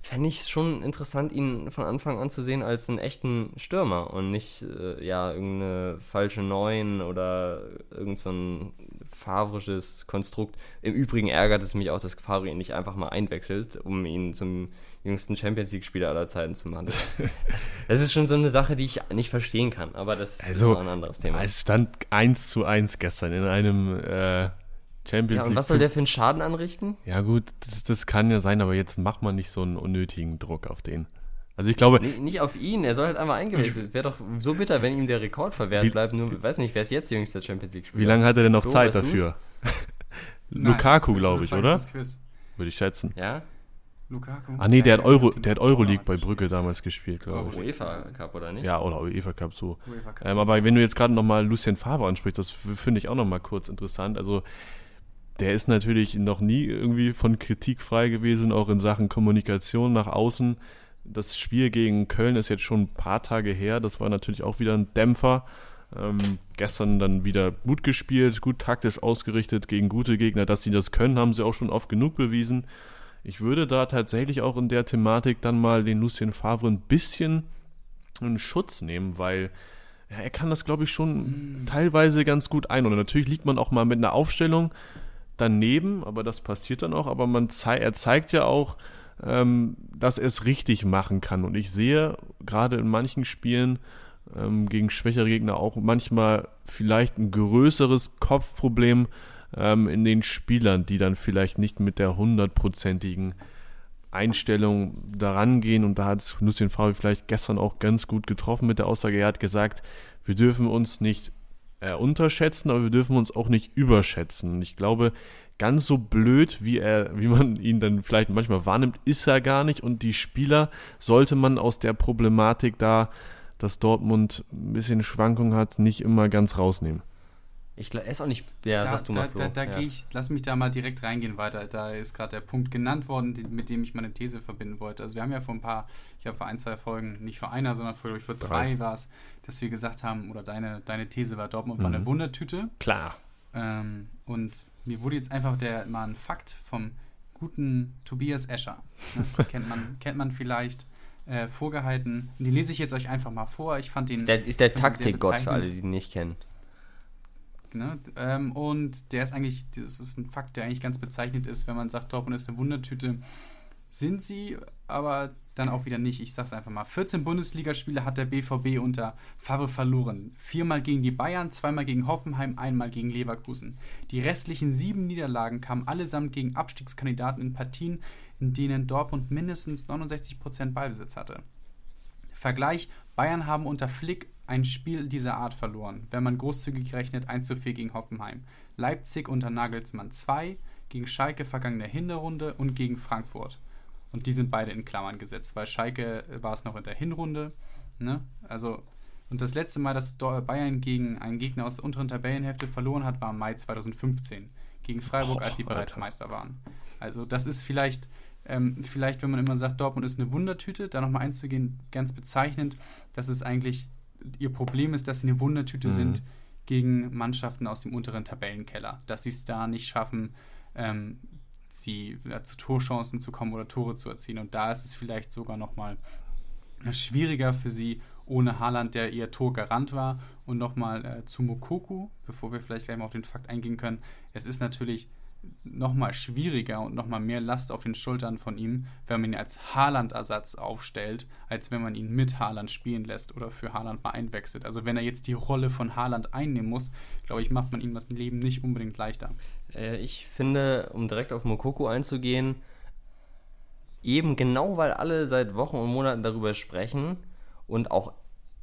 fände ich es schon interessant, ihn von Anfang an zu sehen als einen echten Stürmer und nicht äh, ja irgendeine falsche Neun oder irgend so ein favorisches Konstrukt. Im Übrigen ärgert es mich auch, dass Favre ihn nicht einfach mal einwechselt, um ihn zum jüngsten Champions League-Spieler aller Zeiten zu machen. Das, das, ist schon so eine Sache, die ich nicht verstehen kann, aber das also, ist ein anderes Thema. Es stand 1 zu 1 gestern in einem äh, Champions League. Ja, und was soll der für einen Schaden anrichten? Ja, gut, das, das kann ja sein, aber jetzt macht man nicht so einen unnötigen Druck auf den. Also ich glaube. Nee, nicht auf ihn, er soll halt einfach eingewechselt. Wäre doch so bitter, wenn ihm der Rekord verwehrt wie, bleibt. Nur, ich weiß nicht, wer ist jetzt jüngster Champions League-Spieler? Wie lange hat er denn noch so, Zeit dafür? Lukaku, glaube ich, oder? Würde ich schätzen. Ja? Lukaku. Ah nee, der hat Euro, der hat Euroleague bei Brücke damals gespielt, glaube ich. UEFA Cup oder nicht? Ja, oder UEFA Cup so. UEFA Cup ähm, aber wenn du jetzt gerade nochmal Lucien Favre ansprichst, das finde ich auch nochmal kurz interessant. Also der ist natürlich noch nie irgendwie von Kritik frei gewesen, auch in Sachen Kommunikation nach außen. Das Spiel gegen Köln ist jetzt schon ein paar Tage her. Das war natürlich auch wieder ein Dämpfer. Ähm, gestern dann wieder gut gespielt, gut taktisch ausgerichtet gegen gute Gegner. Dass sie das können, haben sie auch schon oft genug bewiesen. Ich würde da tatsächlich auch in der Thematik dann mal den Lucien Favre ein bisschen in Schutz nehmen, weil ja, er kann das, glaube ich, schon mhm. teilweise ganz gut ein. Und natürlich liegt man auch mal mit einer Aufstellung daneben, aber das passiert dann auch. Aber man zei er zeigt ja auch, ähm, dass er es richtig machen kann. Und ich sehe gerade in manchen Spielen ähm, gegen schwächere Gegner auch manchmal vielleicht ein größeres Kopfproblem ähm, in den Spielern, die dann vielleicht nicht mit der hundertprozentigen Einstellung daran gehen. Und da hat Lucien Favre vielleicht gestern auch ganz gut getroffen mit der Aussage. Er hat gesagt, wir dürfen uns nicht äh, unterschätzen, aber wir dürfen uns auch nicht überschätzen. Und ich glaube, ganz so blöd, wie er, wie man ihn dann vielleicht manchmal wahrnimmt, ist er gar nicht. Und die Spieler sollte man aus der Problematik da, dass Dortmund ein bisschen Schwankung hat, nicht immer ganz rausnehmen. Ich glaube, er ist auch nicht. Ja, da, sagst du mal. Da, da, da ja. gehe ich, lass mich da mal direkt reingehen weiter. Da ist gerade der Punkt genannt worden, die, mit dem ich meine These verbinden wollte. Also wir haben ja vor ein paar, ich glaube vor ein, zwei Folgen, nicht vor einer, sondern vor, vor zwei war es, dass wir gesagt haben, oder deine, deine These war, Dortmund mhm. war eine mhm. Wundertüte. Klar. Ähm, und mir wurde jetzt einfach der mal ein Fakt vom guten Tobias Escher. Ne? kennt, man, kennt man vielleicht. Äh, vorgehalten. Den lese ich jetzt euch einfach mal vor. Ich fand den. Ist der, ist der Taktikgott für alle, die ihn nicht kennen. Ne? Ähm, und der ist eigentlich, das ist ein Fakt, der eigentlich ganz bezeichnet ist, wenn man sagt, Dortmund ist eine Wundertüte. Sind sie, aber dann auch wieder nicht. Ich sag's einfach mal. 14 Bundesligaspiele hat der BVB unter Favre verloren. Viermal gegen die Bayern, zweimal gegen Hoffenheim, einmal gegen Leverkusen. Die restlichen sieben Niederlagen kamen allesamt gegen Abstiegskandidaten in Partien, in denen Dortmund mindestens 69% Ballbesitz hatte. Vergleich: Bayern haben unter Flick ein Spiel dieser Art verloren, wenn man großzügig rechnet 1 zu 4 gegen Hoffenheim. Leipzig unter Nagelsmann 2, gegen Schalke vergangene Hinrunde und gegen Frankfurt. Und die sind beide in Klammern gesetzt, weil Schalke äh, war es noch in der Hinrunde. Ne? Also, und das letzte Mal, dass Bayern gegen einen Gegner aus der unteren Tabellenhälfte verloren hat, war im Mai 2015 gegen Freiburg, als sie bereits Alter. Meister waren. Also das ist vielleicht, ähm, vielleicht, wenn man immer sagt, Dortmund ist eine Wundertüte, da nochmal einzugehen, ganz bezeichnend, dass es eigentlich ihr Problem ist, dass sie eine Wundertüte mhm. sind gegen Mannschaften aus dem unteren Tabellenkeller. Dass sie es da nicht schaffen, ähm, sie ja, zu Torchancen zu kommen oder Tore zu erzielen. Und da ist es vielleicht sogar nochmal schwieriger für sie ohne Haaland, der ihr Torgarant war. Und nochmal äh, zu Mokoku, bevor wir vielleicht gleich mal auf den Fakt eingehen können. Es ist natürlich nochmal schwieriger und nochmal mehr Last auf den Schultern von ihm, wenn man ihn als Haaland-Ersatz aufstellt, als wenn man ihn mit Haaland spielen lässt oder für Haaland mal einwechselt. Also wenn er jetzt die Rolle von Haaland einnehmen muss, glaube ich, macht man ihm das Leben nicht unbedingt leichter. Äh, ich finde, um direkt auf Mokoko einzugehen, eben genau weil alle seit Wochen und Monaten darüber sprechen und auch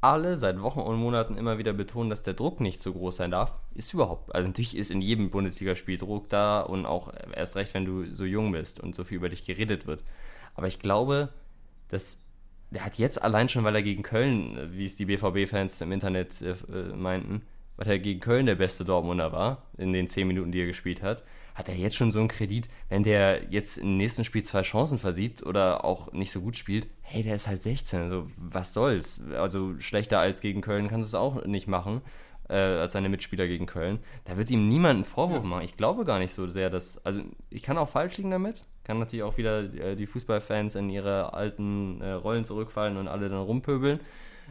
alle seit Wochen und Monaten immer wieder betonen, dass der Druck nicht so groß sein darf, ist überhaupt. Also natürlich ist in jedem Bundesligaspiel Druck da und auch erst recht, wenn du so jung bist und so viel über dich geredet wird. Aber ich glaube, dass der hat jetzt allein schon, weil er gegen Köln, wie es die BVB-Fans im Internet äh, meinten, weil er gegen Köln der beste Dortmunder war, in den zehn Minuten, die er gespielt hat, hat er jetzt schon so einen Kredit, wenn der jetzt im nächsten Spiel zwei Chancen versiebt oder auch nicht so gut spielt, hey, der ist halt 16, also was soll's? Also schlechter als gegen Köln kannst du es auch nicht machen, äh, als seine Mitspieler gegen Köln. Da wird ihm niemand einen Vorwurf machen. Ich glaube gar nicht so sehr, dass, also ich kann auch falsch liegen damit, kann natürlich auch wieder äh, die Fußballfans in ihre alten äh, Rollen zurückfallen und alle dann rumpöbeln.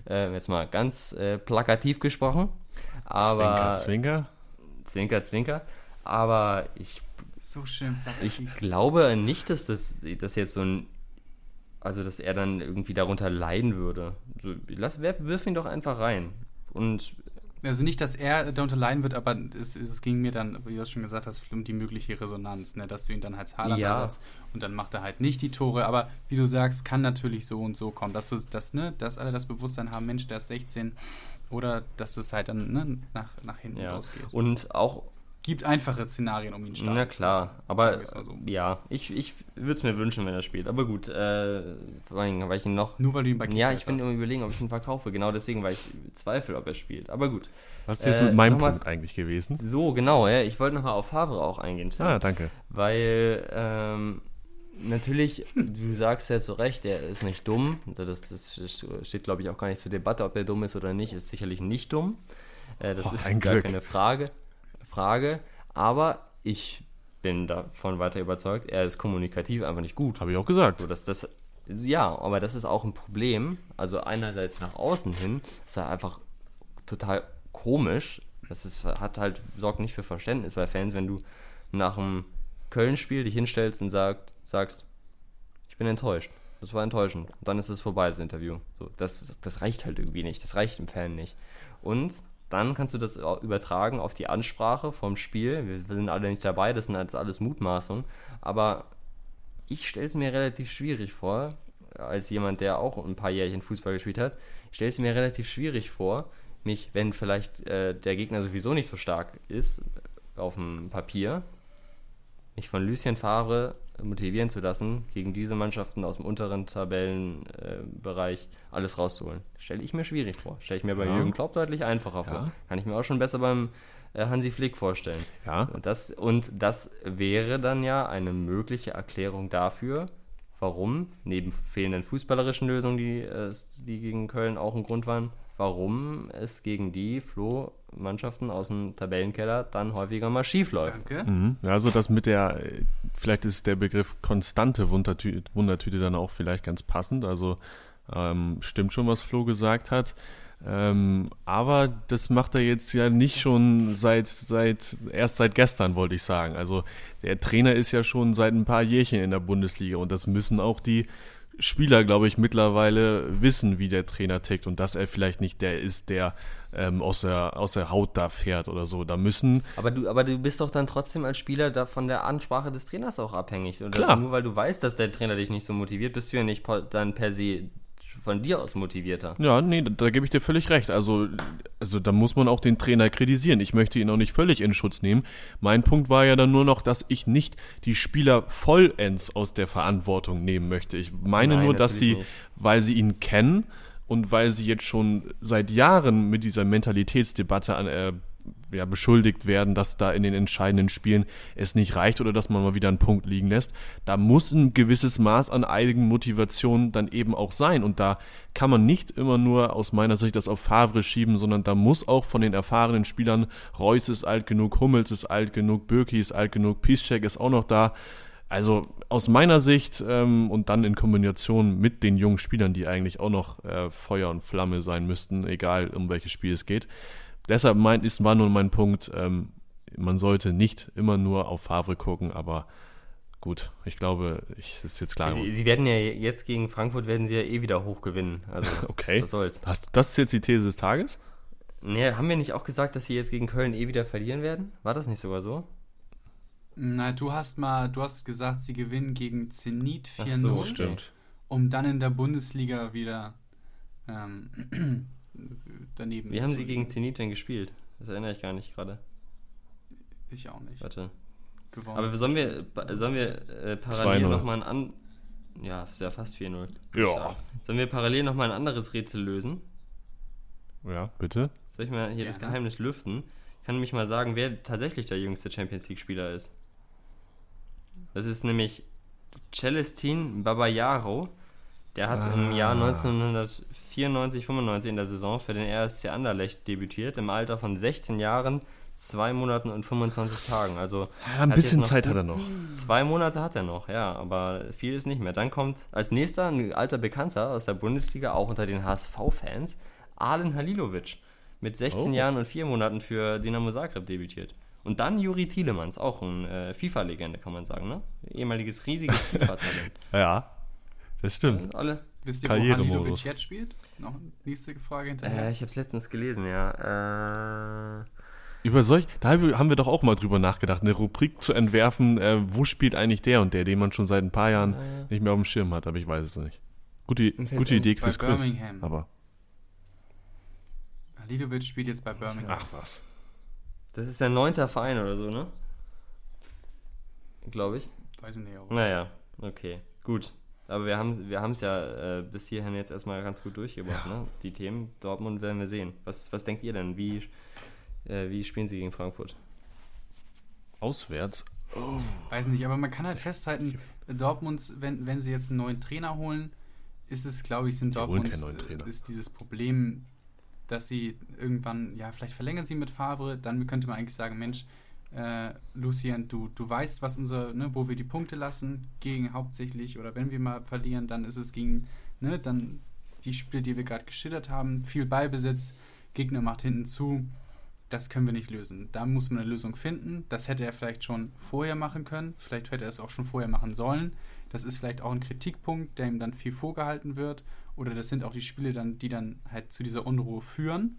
Äh, jetzt mal ganz äh, plakativ gesprochen. Aber, zwinker, zwinker. Zwinker, zwinker. Aber ich. So schön. Ich glaube nicht, dass das, das jetzt so ein. Also, dass er dann irgendwie darunter leiden würde. So, lass, wirf ihn doch einfach rein. Und also nicht, dass er darunter leiden wird, aber es, es, ging mir dann, wie du schon gesagt hast, um die mögliche Resonanz, ne? dass du ihn dann als Haaland ja. ersetzt und dann macht er halt nicht die Tore. Aber wie du sagst, kann natürlich so und so kommen, dass, du, dass, ne, dass alle das Bewusstsein haben, Mensch, der ist 16 oder dass es halt dann ne, nach, nach hinten ja. losgeht. Und auch gibt einfache Szenarien, um ihn starten Na klar, aber so. ja, ich, ich würde es mir wünschen, wenn er spielt. Aber gut, äh, vor allem, weil ich ihn noch. Nur weil du ihn bei Kickers Ja, ich bin immer überlegen, ob ich ihn verkaufe. Genau deswegen, weil ich zweifle, ob er spielt. Aber gut. Was ist jetzt äh, mit meinem Punkt mal, eigentlich gewesen? So, genau, ja. Ich wollte nochmal auf Favre auch eingehen. Tim, ah, danke. Weil, ähm, natürlich, du sagst ja zu Recht, er ist nicht dumm. Das, das steht, glaube ich, auch gar nicht zur Debatte, ob er dumm ist oder nicht. Ist sicherlich nicht dumm. Äh, das oh, ist gar Glück. keine Frage. Frage, aber ich bin davon weiter überzeugt, er ist kommunikativ einfach nicht gut. Habe ich auch gesagt. So, dass das, ja, aber das ist auch ein Problem. Also einerseits nach außen hin ist er einfach total komisch. Das ist, hat halt, sorgt nicht für Verständnis bei Fans, wenn du nach einem Köln-Spiel dich hinstellst und sagt, sagst, ich bin enttäuscht. Das war enttäuschend. Und dann ist es vorbei, das Interview. So, das, das reicht halt irgendwie nicht. Das reicht im Fan nicht. Und dann kannst du das übertragen auf die Ansprache vom Spiel. Wir sind alle nicht dabei, das sind jetzt alles Mutmaßungen. Aber ich stelle es mir relativ schwierig vor, als jemand, der auch ein paar Jährchen Fußball gespielt hat, ich stelle es mir relativ schwierig vor, mich, wenn vielleicht äh, der Gegner sowieso nicht so stark ist auf dem Papier, mich von Lucien Favre motivieren zu lassen, gegen diese Mannschaften aus dem unteren Tabellenbereich äh, alles rauszuholen. Stelle ich mir schwierig vor. Stelle ich mir bei ja. Jürgen Klopp deutlich einfacher ja. vor. Kann ich mir auch schon besser beim äh, Hansi Flick vorstellen. Ja. Und das, und das wäre dann ja eine mögliche Erklärung dafür, warum, neben fehlenden fußballerischen Lösungen, die, äh, die gegen Köln auch ein Grund waren, warum es gegen die Flo-Mannschaften aus dem Tabellenkeller dann häufiger mal schief läuft. Danke. Mhm. Also das mit der, vielleicht ist der Begriff konstante Wundertüte, Wundertüte dann auch vielleicht ganz passend. Also ähm, stimmt schon, was Flo gesagt hat. Ähm, aber das macht er jetzt ja nicht schon seit, seit, erst seit gestern, wollte ich sagen. Also der Trainer ist ja schon seit ein paar Jährchen in der Bundesliga und das müssen auch die Spieler, glaube ich, mittlerweile wissen, wie der Trainer tickt und dass er vielleicht nicht der ist, der ähm, aus, der, aus der Haut da fährt oder so. Da müssen. Aber du, aber du bist doch dann trotzdem als Spieler da von der Ansprache des Trainers auch abhängig. Oder Klar. Nur weil du weißt, dass der Trainer dich nicht so motiviert, bist du ja nicht dann per se von dir aus motivierter. Ja, nee, da, da gebe ich dir völlig recht. Also, also da muss man auch den Trainer kritisieren. Ich möchte ihn auch nicht völlig in Schutz nehmen. Mein Punkt war ja dann nur noch, dass ich nicht die Spieler vollends aus der Verantwortung nehmen möchte. Ich meine Nein, nur, dass sie, nicht. weil sie ihn kennen und weil sie jetzt schon seit Jahren mit dieser Mentalitätsdebatte an, äh, ja, beschuldigt werden, dass da in den entscheidenden Spielen es nicht reicht oder dass man mal wieder einen Punkt liegen lässt. Da muss ein gewisses Maß an Eigenmotivation dann eben auch sein. Und da kann man nicht immer nur aus meiner Sicht das auf Favre schieben, sondern da muss auch von den erfahrenen Spielern, Reus ist alt genug, Hummels ist alt genug, Birki ist alt genug, Piszczek ist auch noch da. Also aus meiner Sicht ähm, und dann in Kombination mit den jungen Spielern, die eigentlich auch noch äh, Feuer und Flamme sein müssten, egal um welches Spiel es geht, deshalb mein, ist, war nur mein Punkt, ähm, man sollte nicht immer nur auf Favre gucken, aber gut, ich glaube, ich ist jetzt klar. Sie, Sie, werden ja jetzt gegen Frankfurt werden sie ja eh wieder hoch gewinnen. Also, okay. Was soll's. Hast, das ist jetzt die These des Tages? Nee, haben wir nicht auch gesagt, dass sie jetzt gegen Köln eh wieder verlieren werden? War das nicht sogar so? Na, du hast mal, du hast gesagt, sie gewinnen gegen Zenit 4-0. So, stimmt. Um dann in der Bundesliga wieder ähm, daneben. Wie haben sie gegen Zenit denn gespielt? Das erinnere ich gar nicht gerade. Ich auch nicht. Warte. Gewonnen. Aber sollen wir, sollen wir äh, parallel nochmal ein an. Ja, ist ja fast 4-0. Ja. Sollen wir parallel nochmal ein anderes Rätsel lösen? Ja, bitte. Soll ich mal hier ja. das Geheimnis lüften? Ich kann nämlich mal sagen, wer tatsächlich der jüngste Champions League-Spieler ist. Das ist nämlich Celestin Babayaro. Der hat ah. im Jahr 1994, 95 in der Saison für den RSC Anderlecht debütiert, im Alter von 16 Jahren, 2 Monaten und 25 Tagen. Also ja, ein bisschen Zeit hat er noch. Zwei Monate hat er noch, ja, aber viel ist nicht mehr. Dann kommt als nächster ein alter Bekannter aus der Bundesliga, auch unter den HSV-Fans, Alen Halilovic. Mit 16 oh. Jahren und 4 Monaten für Dinamo Zagreb debütiert. Und dann Juri Tielemans, auch ein äh, FIFA-Legende, kann man sagen, ne? Ehemaliges riesiges FIFA-Talent. ja, das stimmt. alle. Wisst ihr, wo Halilovic jetzt spielt? Noch eine nächste Frage hinterher. Äh, ich habe es letztens gelesen, ja. Äh, über solch, da haben wir doch auch mal drüber nachgedacht, eine Rubrik zu entwerfen, äh, wo spielt eigentlich der und der, den man schon seit ein paar Jahren ja, ja. nicht mehr auf dem Schirm hat, aber ich weiß es nicht. Gute, gute Idee fürs Quiz. Aber Lidovic spielt jetzt bei Birmingham. Ach was. Das ist der neunte Verein oder so, ne? Glaube ich. Weiß ich nicht. Auch. Naja, okay, gut. Aber wir haben wir es ja äh, bis hierhin jetzt erstmal ganz gut durchgebracht, ja. ne? Die Themen. Dortmund werden wir sehen. Was, was denkt ihr denn? Wie, äh, wie spielen sie gegen Frankfurt? Auswärts? Oh. Weiß nicht, aber man kann halt festhalten, Dortmund, wenn, wenn sie jetzt einen neuen Trainer holen, ist es, glaube ich, sind Dortmund ist dieses Problem dass sie irgendwann, ja, vielleicht verlängern sie mit Favre, dann könnte man eigentlich sagen, Mensch, äh, Lucien, du, du weißt, was unser, ne, wo wir die Punkte lassen, gegen hauptsächlich, oder wenn wir mal verlieren, dann ist es gegen, ne, dann die Spiele, die wir gerade geschildert haben, viel Ballbesitz, Gegner macht hinten zu, das können wir nicht lösen. Da muss man eine Lösung finden. Das hätte er vielleicht schon vorher machen können, vielleicht hätte er es auch schon vorher machen sollen. Das ist vielleicht auch ein Kritikpunkt, der ihm dann viel vorgehalten wird. Oder das sind auch die Spiele, dann, die dann halt zu dieser Unruhe führen.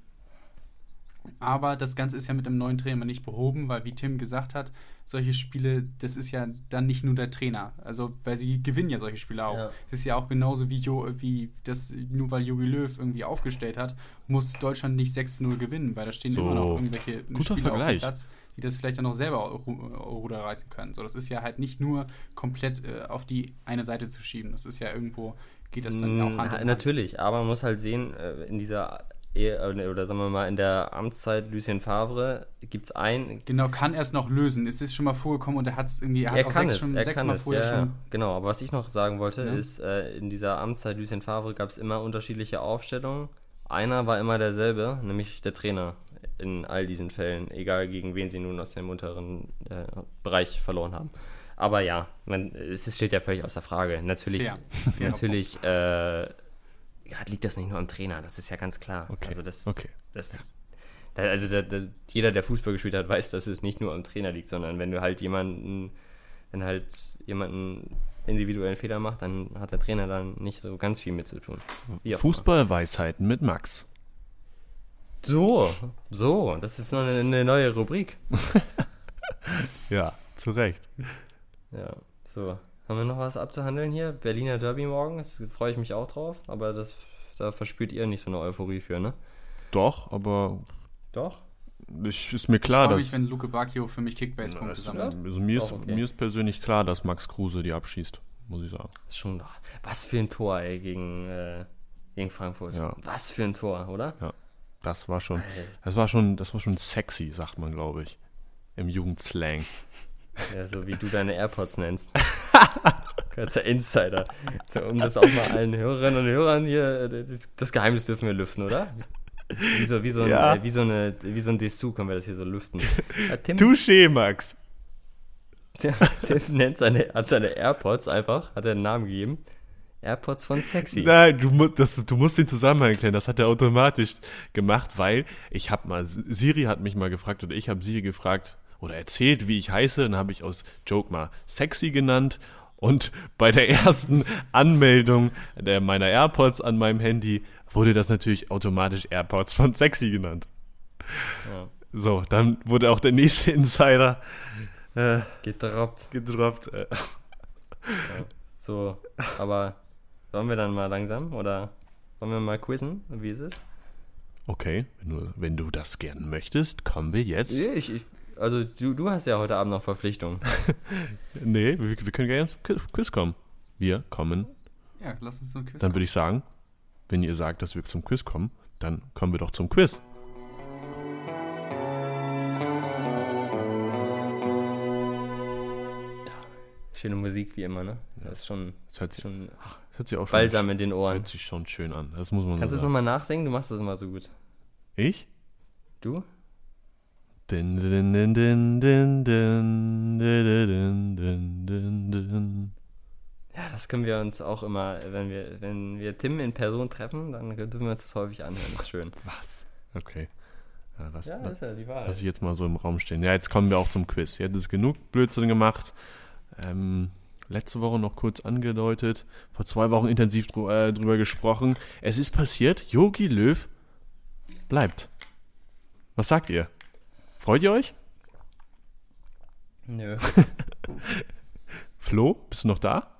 Aber das Ganze ist ja mit dem neuen Trainer nicht behoben, weil, wie Tim gesagt hat, solche Spiele, das ist ja dann nicht nur der Trainer. Also, weil sie gewinnen ja solche Spiele auch. Es ja. ist ja auch genauso wie, jo, wie das, nur weil Jogi Löw irgendwie aufgestellt hat, muss Deutschland nicht 6-0 gewinnen, weil da stehen so. immer noch irgendwelche Spieler Vergleich. auf dem Platz, die das vielleicht dann auch selber Ruder reißen können. So, das ist ja halt nicht nur komplett äh, auf die eine Seite zu schieben. Das ist ja irgendwo, geht das dann auch Hand in Natürlich, aber man muss halt sehen, äh, in dieser oder sagen wir mal in der Amtszeit Lucien Favre gibt es ein. Genau, kann er es noch lösen? Ist es schon mal vorgekommen und er hat es irgendwie, er, er hat sechs, es, schon, er sechs Mal es, vorher ja, schon. Genau, aber was ich noch sagen wollte, ja. ist, äh, in dieser Amtszeit Lucien Favre gab es immer unterschiedliche Aufstellungen. Einer war immer derselbe, nämlich der Trainer in all diesen Fällen, egal gegen wen sie nun aus dem unteren äh, Bereich verloren haben. Aber ja, man, es steht ja völlig außer Frage. Natürlich, Fair. natürlich äh, liegt das nicht nur am Trainer, das ist ja ganz klar. Okay. Also das, okay. das, also da, da, jeder, der Fußball gespielt hat, weiß, dass es nicht nur am Trainer liegt, sondern wenn du halt jemanden, wenn halt jemanden individuellen Fehler macht, dann hat der Trainer dann nicht so ganz viel mit zu tun. Fußballweisheiten mit Max. So, so, das ist noch eine, eine neue Rubrik. ja, zu Recht. Ja, so. Haben wir noch was abzuhandeln hier? Berliner Derby morgen, das freue ich mich auch drauf, aber das, da verspürt ihr nicht so eine Euphorie für, ne? Doch, aber. Doch? Ich, ist mir klar, ich dass. Ich, wenn Luke Bacchio für mich Kickbase-Punkte sammelt. Also mir, ist, okay. mir ist persönlich klar, dass Max Kruse die abschießt, muss ich sagen. Ist schon. Was für ein Tor, ey, gegen, äh, gegen Frankfurt. Ja. Was für ein Tor, oder? Ja. Das war schon. Das war schon, das war schon sexy, sagt man, glaube ich. Im Jugendslang. Ja, so wie du deine AirPods nennst. Der Insider. So, um das auch mal allen Hörerinnen und Hörern hier, das Geheimnis dürfen wir lüften, oder? Wie so, wie so, ein, ja. äh, wie so, eine, wie so ein Dessous können wir das hier so lüften. Ja, Tim, Touché, Max. Tim, Tim nennt seine, hat seine AirPods einfach, hat er einen Namen gegeben. AirPods von Sexy. Nein, du, das, du musst den Zusammenhang klären. Das hat er automatisch gemacht, weil ich habe mal, Siri hat mich mal gefragt oder ich habe Siri gefragt, oder erzählt, wie ich heiße. Dann habe ich aus Joke mal sexy genannt. Und bei der ersten Anmeldung der, meiner AirPods an meinem Handy wurde das natürlich automatisch AirPods von sexy genannt. Ja. So, dann wurde auch der nächste Insider äh, gedroppt. Gedroppt. Äh. Ja, so, aber wollen wir dann mal langsam oder wollen wir mal quizzen, wie ist es? Okay, wenn du, wenn du das gern möchtest, kommen wir jetzt. Ich, ich, also du, du hast ja heute Abend noch Verpflichtungen. nee, wir, wir, können gerne zum Quiz kommen. Wir kommen. Ja, lass uns zum Quiz Dann würde ich sagen, wenn ihr sagt, dass wir zum Quiz kommen, dann kommen wir doch zum Quiz. Schöne Musik wie immer, ne? Das ist schon, das hört sich, schon das hört sich auch Balsam schon, in den Ohren. Hört sich schon schön an. Das muss man Kannst du es nochmal nachsingen? Du machst das immer so gut. Ich? Du? Din, din, din, din, din, din, din, din, din, din. Ja, das können wir uns auch immer, wenn wir, wenn wir Tim in Person treffen, dann dürfen wir uns das häufig anhören. Das ist schön. Was? Okay. Ja, das, ja, das ist ja die Wahrheit. Lass ich jetzt mal so im Raum stehen. Ja, jetzt kommen wir auch zum Quiz. Jetzt ist genug Blödsinn gemacht. Ähm, letzte Woche noch kurz angedeutet, vor zwei Wochen intensiv dr äh, drüber gesprochen. Es ist passiert, Yogi Löw bleibt. Was sagt ihr? Freut ihr euch? Nö. Flo, bist du noch da?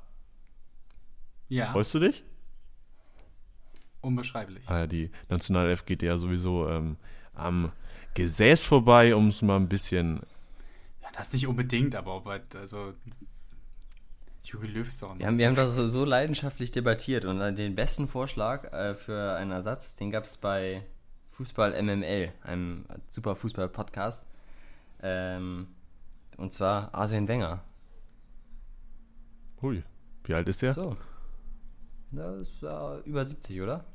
Ja. Freust du dich? Unbeschreiblich. Ah, die Nationalelf geht ja sowieso ähm, am Gesäß vorbei, um es mal ein bisschen. Das nicht unbedingt, aber also Jogi Löw ist doch wir haben, wir haben das so, so, leidenschaftlich debattiert und den besten Vorschlag äh, für einen Ersatz, den gab es bei Fußball MML, einem super Fußball-Podcast. Ähm, und zwar Arsene Wenger. Hui, wie alt ist der? So. Das ist äh, über 70, oder?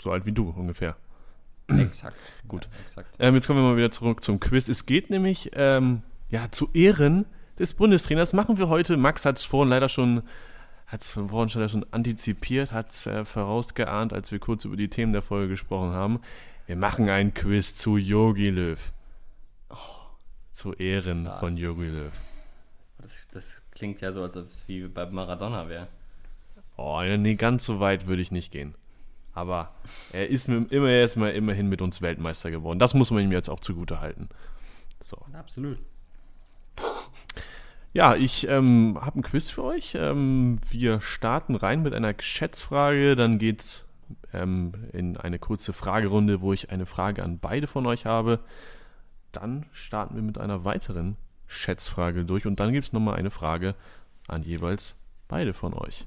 So alt wie du ungefähr. Exakt. Gut. Ja, exakt. Ähm, jetzt kommen wir mal wieder zurück zum Quiz. Es geht nämlich ähm, ja, zu Ehren des Bundestrainers. Machen wir heute. Max hat es vorhin leider schon, hat es vorhin schon, schon antizipiert, hat es äh, vorausgeahnt, als wir kurz über die Themen der Folge gesprochen haben. Wir machen ein Quiz zu Yogi Löw. Oh, zu Ehren ja. von Yogi Löw. Das, das, klingt ja so, als ob es wie bei Maradona wäre. Oh, nee, ganz so weit würde ich nicht gehen. Aber er ist mit, immer erstmal immerhin mit uns Weltmeister geworden. Das muss man ihm jetzt auch zugute halten. So. Absolut. Ja, ich ähm, habe ein Quiz für euch. Ähm, wir starten rein mit einer Schätzfrage. Dann geht's ähm, in eine kurze Fragerunde, wo ich eine Frage an beide von euch habe. Dann starten wir mit einer weiteren Schätzfrage durch und dann gibt es nochmal eine Frage an jeweils beide von euch.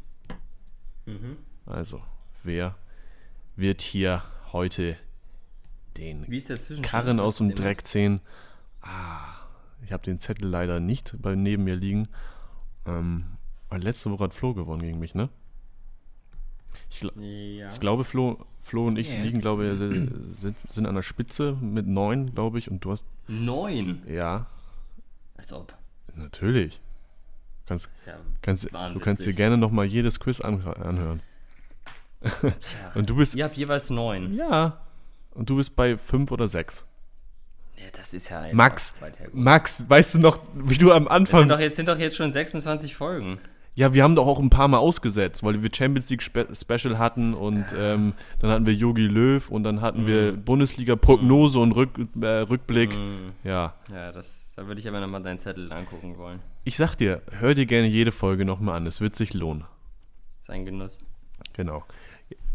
Mhm. Also, wer wird hier heute den Karren aus dem Dreck ziehen? Ah, ich habe den Zettel leider nicht bei neben mir liegen. Ähm, letzte Woche hat Flo gewonnen gegen mich, ne? Ich, gl ja. ich glaube, Flo, Flo und ich yes. liegen, glaube ich, sind, sind an der Spitze mit neun, glaube ich, und du hast. Neun? Ja. Als ob. Natürlich. Kannst, ja kannst, du kannst dir gerne nochmal jedes Quiz an, anhören. Und du bist. Ihr habt jeweils neun. Ja. Und du bist bei fünf oder sechs. Ja, das ist ja Max, Max, weißt du noch, wie du am Anfang. Sind doch jetzt, sind doch jetzt schon 26 Folgen. Ja, wir haben doch auch ein paar Mal ausgesetzt, weil wir Champions League Spe Special hatten und ja. ähm, dann hatten wir Yogi Löw und dann hatten mhm. wir Bundesliga-Prognose mhm. und Rück, äh, Rückblick. Mhm. Ja. Ja, das, da würde ich aber nochmal deinen Zettel angucken wollen. Ich sag dir, hör dir gerne jede Folge nochmal an, es wird sich lohnen. Ist ein Genuss. Genau.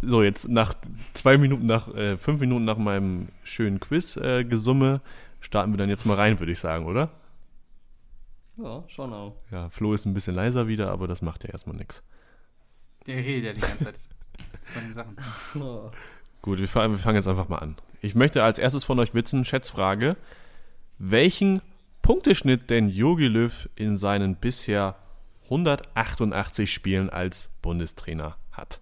So, jetzt nach zwei Minuten, nach äh, fünf Minuten nach meinem schönen Quiz-Gesumme äh, starten wir dann jetzt mal rein, würde ich sagen, oder? Ja, schon auch. Ja, Flo ist ein bisschen leiser wieder, aber das macht ja erstmal nichts. Der redet ja die ganze Zeit. Das waren die Sachen. Oh. Gut, wir fangen, wir fangen jetzt einfach mal an. Ich möchte als erstes von euch wissen, Schätzfrage, welchen Punkteschnitt denn Jogi Löw in seinen bisher 188 Spielen als Bundestrainer hat?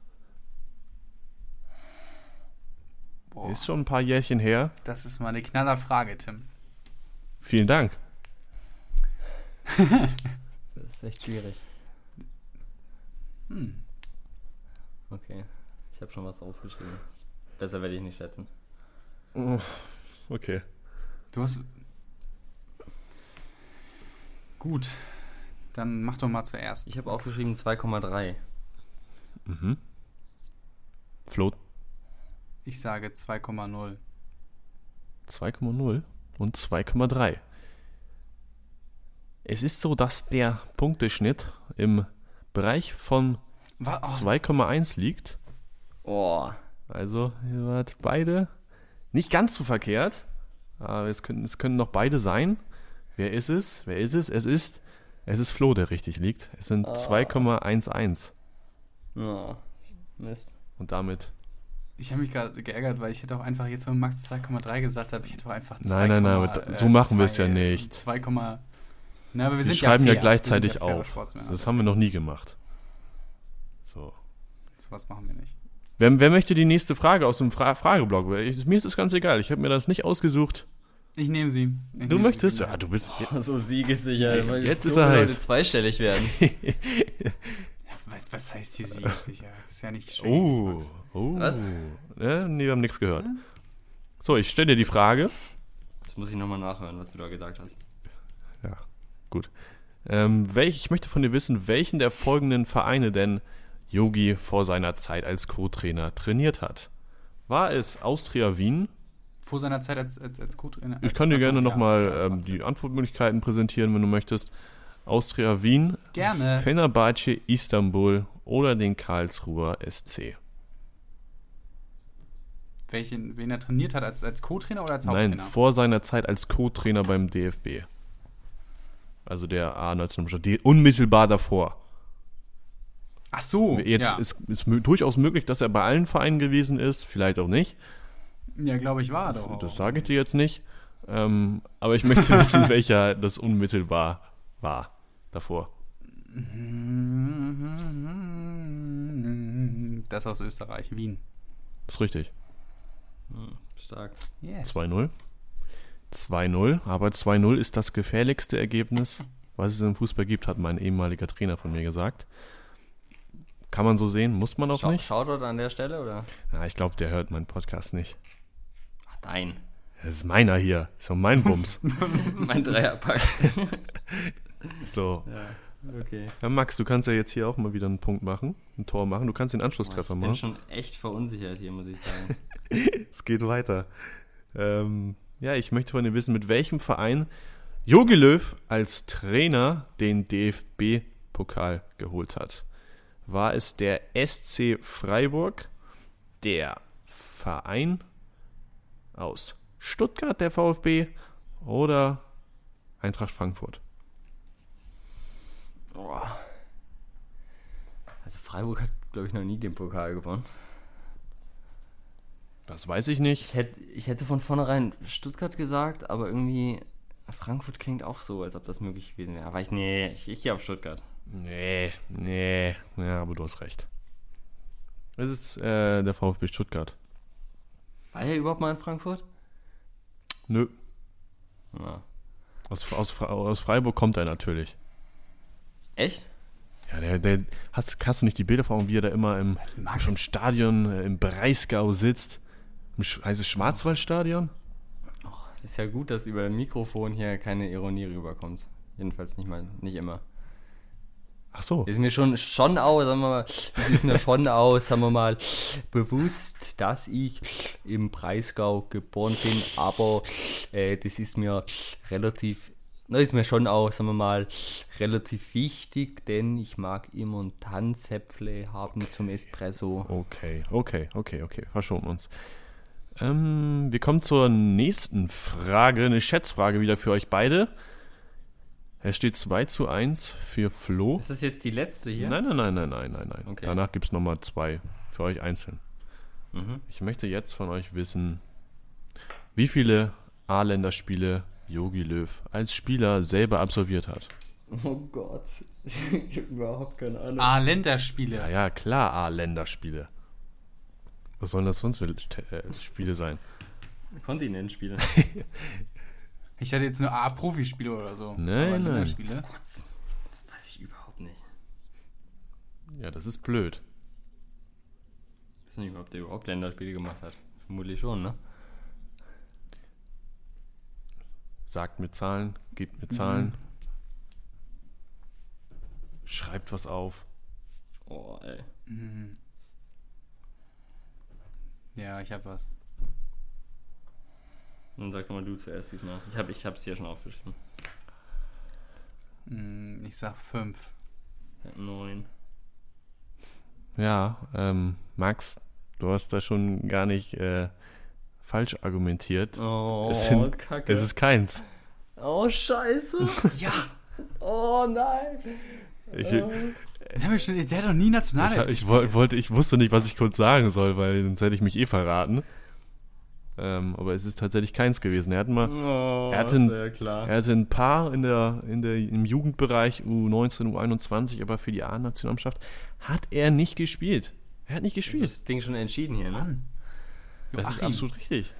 Boah. Ist schon ein paar Jährchen her. Das ist mal eine knaller Frage, Tim. Vielen Dank. das ist echt schwierig. Hm. Okay, ich habe schon was aufgeschrieben. Besser werde ich nicht schätzen. Okay. Du hast. Gut. Dann mach doch mal zuerst. Ich habe aufgeschrieben 2,3. Mhm. Flo ich sage 2,0. 2,0 und 2,3. Es ist so, dass der Punkteschnitt im Bereich von oh. 2,1 liegt. Oh. Also, ihr wart beide nicht ganz so verkehrt. Aber es können, es können noch beide sein. Wer ist es? Wer ist es? Es ist, es ist Flo, der richtig liegt. Es sind oh. 2,11. Oh. Mist. Und damit ich habe mich gerade geärgert, weil ich hätte auch einfach jetzt, wenn Max 2,3 gesagt habe, ich hätte auch einfach 2, Nein, nein, nein, so machen wir es ja nicht. 2, Na, aber wir, wir schreiben ja, ja gleichzeitig ja auf. Das haben wir noch nie gemacht. So. So was machen wir nicht. Wer, wer möchte die nächste Frage aus dem Fra Frageblock? Ich, mir ist es ganz egal. Ich habe mir das nicht ausgesucht. Ich nehme sie. Ich du nehm möchtest? Sie. Ja, du bist. Oh, so siegessicher. Jetzt ist er heiß. zweistellig werden. was, heißt hier siegessicher? Ist ja nicht schön. Oh, oh. Was? Ja, nee, wir haben nichts gehört. So, ich stelle dir die Frage. Das muss ich nochmal nachhören, was du da gesagt hast. Ja, gut. Ähm, welch, ich möchte von dir wissen, welchen der folgenden Vereine denn Yogi vor seiner Zeit als Co-Trainer trainiert hat. War es Austria Wien? Vor seiner Zeit als, als, als Co-Trainer? Ich kann dir Achso, gerne nochmal ja, ähm, die Antwortmöglichkeiten präsentieren, wenn du möchtest. Austria Wien, gerne. Fenerbahce Istanbul oder den Karlsruher SC. Welchen, wen er trainiert hat, als, als Co-Trainer oder als Haupttrainer? Nein, vor seiner Zeit als Co-Trainer beim DFB. Also der A19, unmittelbar davor. Ach so. Jetzt ja. ist es durchaus möglich, dass er bei allen Vereinen gewesen ist, vielleicht auch nicht. Ja, glaube ich, war er doch. Das sage ich dir jetzt nicht. Ähm, aber ich möchte wissen, welcher das unmittelbar war davor. Das aus Österreich, Wien. Das ist richtig. Hm, stark. Yes. 2-0. 2-0, aber 2-0 ist das gefährlichste Ergebnis, was es im Fußball gibt, hat mein ehemaliger Trainer von mir gesagt. Kann man so sehen, muss man auch Schau, nicht. Shoutout an der Stelle, oder? Ja, ich glaube, der hört meinen Podcast nicht. Ach, dein. Das ist meiner hier. Das ist doch mein Bums. mein Dreierpack. so. Ja, okay. Ja, Max, du kannst ja jetzt hier auch mal wieder einen Punkt machen, ein Tor machen. Du kannst den Anschlusstreffer machen. Ich bin schon echt verunsichert hier, muss ich sagen. es geht weiter. Ähm, ja, ich möchte von dir wissen, mit welchem Verein Jogi Löw als Trainer den DFB-Pokal geholt hat war es der SC Freiburg, der Verein aus Stuttgart, der VfB, oder Eintracht Frankfurt? Oh. Also Freiburg hat, glaube ich, noch nie den Pokal gewonnen. Das weiß ich nicht. Ich hätte, ich hätte von vornherein Stuttgart gesagt, aber irgendwie Frankfurt klingt auch so, als ob das möglich gewesen wäre. Aber ich, nee, ich, ich gehe auf Stuttgart. Nee, nee, ja, aber du hast recht. Es ist äh, der VfB Stuttgart. War er überhaupt mal in Frankfurt? Nö. Ja. Aus, aus, aus Freiburg kommt er natürlich. Echt? Ja, der, der hast, hast du nicht die Bilder vor Augen, wie er da immer im, im Stadion äh, im Breisgau sitzt? Im, heißt es Schwarzwaldstadion? Och, ist ja gut, dass über ein Mikrofon hier keine Ironie rüberkommt. Jedenfalls nicht mal, nicht immer. Ach so. Ist mir schon, schon auch, sagen wir mal, ist mir schon auch, sagen wir mal, bewusst, dass ich im Breisgau geboren bin, aber äh, das ist mir relativ, das ist mir schon auch, sagen wir mal, relativ wichtig, denn ich mag immer ein Tanzäpfle haben okay. zum Espresso. Okay, okay, okay, okay, verschonen uns. Ähm, wir kommen zur nächsten Frage, eine Schätzfrage wieder für euch beide. Es steht 2 zu 1 für Flo. Ist das jetzt die letzte hier? Nein, nein, nein, nein, nein, nein, nein. Okay. Danach gibt es nochmal zwei für euch einzeln. Mhm. Ich möchte jetzt von euch wissen, wie viele A-Länderspiele Yogi Löw als Spieler selber absolviert hat. Oh Gott, ich habe überhaupt keine Ahnung. A-Länderspiele? Ja, ja, klar, A-Länderspiele. Was sollen das sonst für äh, Spiele sein? Kontinentspiele. Ich hatte jetzt nur A-Profispiele oder so. Nein, nein. Spiele. Gott, das weiß ich überhaupt nicht. Ja, das ist blöd. Ich weiß nicht, ob der überhaupt Länderspiele gemacht hat. Vermutlich schon, ne? Sagt mir Zahlen, gebt mir Zahlen. Mhm. Schreibt was auf. Oh, ey. Mhm. Ja, ich hab was. Dann sag mal du zuerst diesmal. Ich habe ich hab's hier schon aufgeschrieben. Hm, ich sag fünf. Neun. Ja, ähm, Max, du hast da schon gar nicht äh, falsch argumentiert. Oh, es sind, Kacke. Es ist keins. Oh, scheiße. ja. Oh, nein. Ich, oh. schon, der hat doch nie national. Ich, ich, wollte, ich wusste nicht, was ich kurz sagen soll, weil sonst hätte ich mich eh verraten. Ähm, aber es ist tatsächlich keins gewesen. Er, hat mal, oh, er, hatte ein, er hatte ein paar in der, in der, im Jugendbereich U19, U21, aber für die A-Nationalmannschaft hat er nicht gespielt. Er hat nicht gespielt. Das Ding schon entschieden hier, ne? Mann. Das Joachim. ist absolut richtig.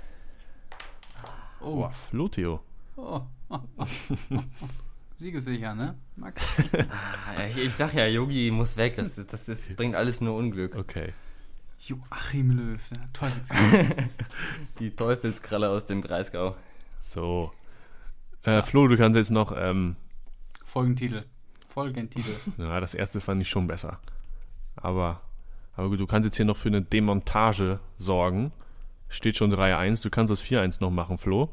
Oh, Boah, Flotio. Oh. Siegesicher, ne? Max? ah, ich, ich, sag ja, Yogi muss weg. Das, das ist, bringt alles nur Unglück. Okay. Joachim Löw, der Teufelskralle. Die Teufelskralle aus dem Breisgau. So. Äh, Flo, du kannst jetzt noch. Ähm, Folgentitel. Folgentitel. Ja, das erste fand ich schon besser. Aber, aber gut, du kannst jetzt hier noch für eine Demontage sorgen. Steht schon 3-1. Du kannst das 4-1 noch machen, Flo.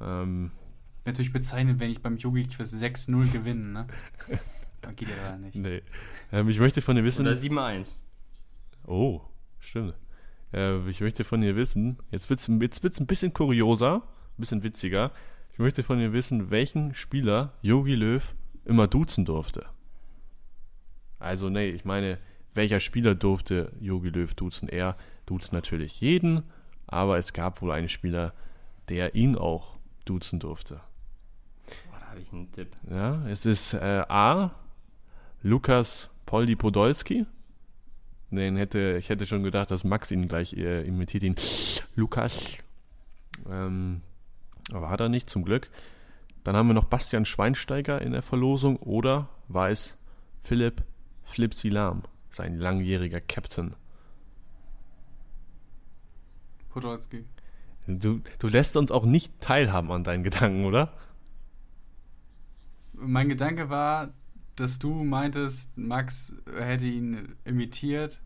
Ähm, Natürlich bezeichnet, wenn ich beim Yogi-Quiz 6-0 gewinne, ne? geht ja da nicht. Nee. Ähm, ich möchte von dir wissen. Oder 7-1. Oh, stimmt. Äh, ich möchte von dir wissen, jetzt wird es jetzt wird's ein bisschen kurioser, ein bisschen witziger. Ich möchte von dir wissen, welchen Spieler Yogi Löw immer duzen durfte. Also, nee, ich meine, welcher Spieler durfte Yogi Löw duzen? Er duzt natürlich jeden, aber es gab wohl einen Spieler, der ihn auch duzen durfte habe ich einen Tipp. Ja, es ist äh, A. Lukas Poldi Podolski. Den hätte, ich hätte schon gedacht, dass Max ihn gleich äh, imitiert ihn. Lukas. Ähm, aber hat er nicht, zum Glück. Dann haben wir noch Bastian Schweinsteiger in der Verlosung oder war es Philipp Flipsilam, sein langjähriger Captain. Podolski. Du, du lässt uns auch nicht teilhaben an deinen Gedanken, oder? mein Gedanke war, dass du meintest, Max hätte ihn imitiert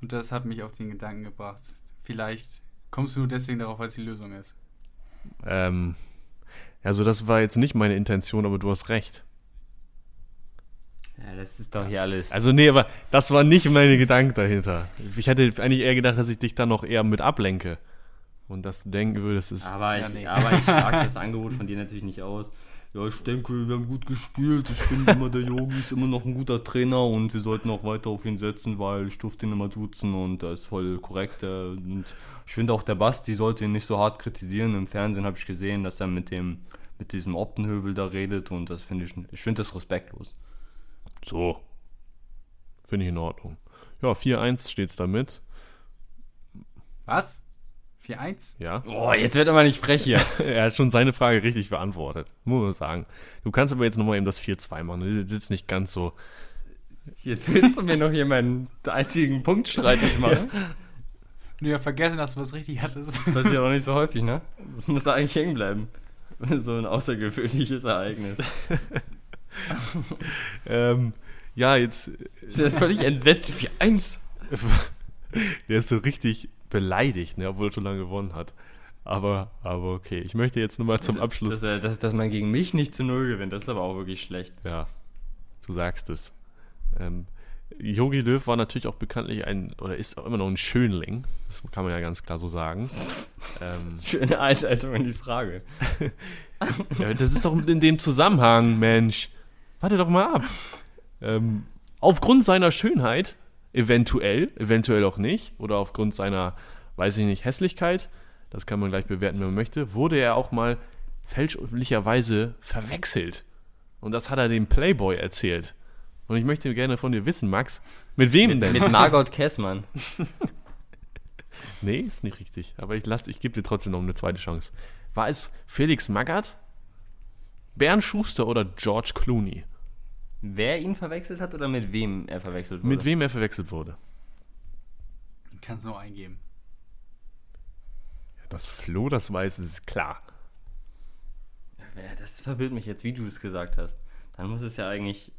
und das hat mich auf den Gedanken gebracht. Vielleicht kommst du nur deswegen darauf, weil es die Lösung ist. Ähm, also das war jetzt nicht meine Intention, aber du hast recht. Ja, das ist doch hier alles. Also nee, aber das war nicht meine Gedanke dahinter. Ich hätte eigentlich eher gedacht, dass ich dich dann noch eher mit ablenke. Und dass du denken würdest, ist. Aber ich, ja, nee. aber ich schlage das Angebot von dir natürlich nicht aus ja, ich denke, wir haben gut gespielt. Ich finde immer, der Yogi ist immer noch ein guter Trainer und wir sollten auch weiter auf ihn setzen, weil ich durfte ihn immer duzen und er ist voll korrekt. Und ich finde auch, der Basti sollte ihn nicht so hart kritisieren. Im Fernsehen habe ich gesehen, dass er mit dem mit diesem Optenhövel da redet und das finde ich, ich finde das respektlos. So. Finde ich in Ordnung. Ja, 4-1 steht es damit. Was? 4-1? Ja. Oh, jetzt wird aber nicht frech hier. er hat schon seine Frage richtig beantwortet, muss man sagen. Du kannst aber jetzt nochmal eben das 4-2 machen. Du sitzt nicht ganz so. Jetzt willst du mir noch hier meinen einzigen Punkt streitig machen. Nur ja, vergessen, dass du was richtig hattest. Das passiert auch nicht so häufig, ne? Das muss da eigentlich hängen bleiben. So ein außergewöhnliches Ereignis. ähm, ja, jetzt. Der ist völlig entsetzt. 4-1. Der ist so richtig beleidigt, ne, obwohl er schon lange gewonnen hat. Aber, aber okay, ich möchte jetzt nur mal zum Abschluss. Dass, dass, dass man gegen mich nicht zu Null gewinnt, das ist aber auch wirklich schlecht. Ja, du sagst es. Ähm, Jogi Löw war natürlich auch bekanntlich ein, oder ist auch immer noch ein Schönling. Das kann man ja ganz klar so sagen. ähm, Schöne Einleitung in die Frage. ja, das ist doch in dem Zusammenhang, Mensch. Warte doch mal ab. Ähm, aufgrund seiner Schönheit Eventuell, eventuell auch nicht. Oder aufgrund seiner, weiß ich nicht, Hässlichkeit. Das kann man gleich bewerten, wenn man möchte. Wurde er auch mal fälschlicherweise verwechselt. Und das hat er dem Playboy erzählt. Und ich möchte gerne von dir wissen, Max, mit wem mit, denn? Mit Margot Kessmann. nee, ist nicht richtig. Aber ich, ich gebe dir trotzdem noch eine zweite Chance. War es Felix Magath, Bernd Schuster oder George Clooney? Wer ihn verwechselt hat oder mit wem er verwechselt wurde? Mit wem er verwechselt wurde. Kannst du nur eingeben. Ja, dass Flo das weiß, ist klar. Ja, das verwirrt mich jetzt, wie du es gesagt hast. Dann muss es ja eigentlich.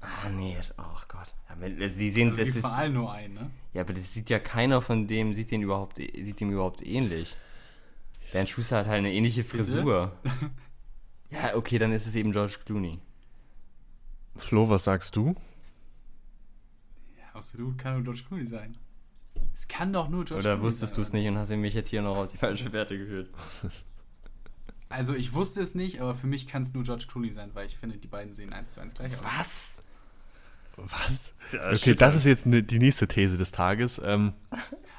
Ah, nee, ach Gott. Ja, sie sehen also das ist, vor allem nur ein, ne? Ja, aber das sieht ja keiner von dem, sieht den überhaupt, sieht dem überhaupt ähnlich. Bernd Schuster hat halt eine ähnliche Frisur. ja, okay, dann ist es eben George Clooney. Flo, was sagst du? Ja, absolut kann nur George Clooney sein. Es kann doch nur George Oder Clooney wusstest du es nicht und hast mich jetzt hier noch auf die falsche Werte geführt? Also ich wusste es nicht, aber für mich kann es nur George Clooney sein, weil ich finde, die beiden sehen eins zu eins gleich aus. Was? Was? Ja okay, das ist jetzt ne, die nächste These des Tages. Ähm,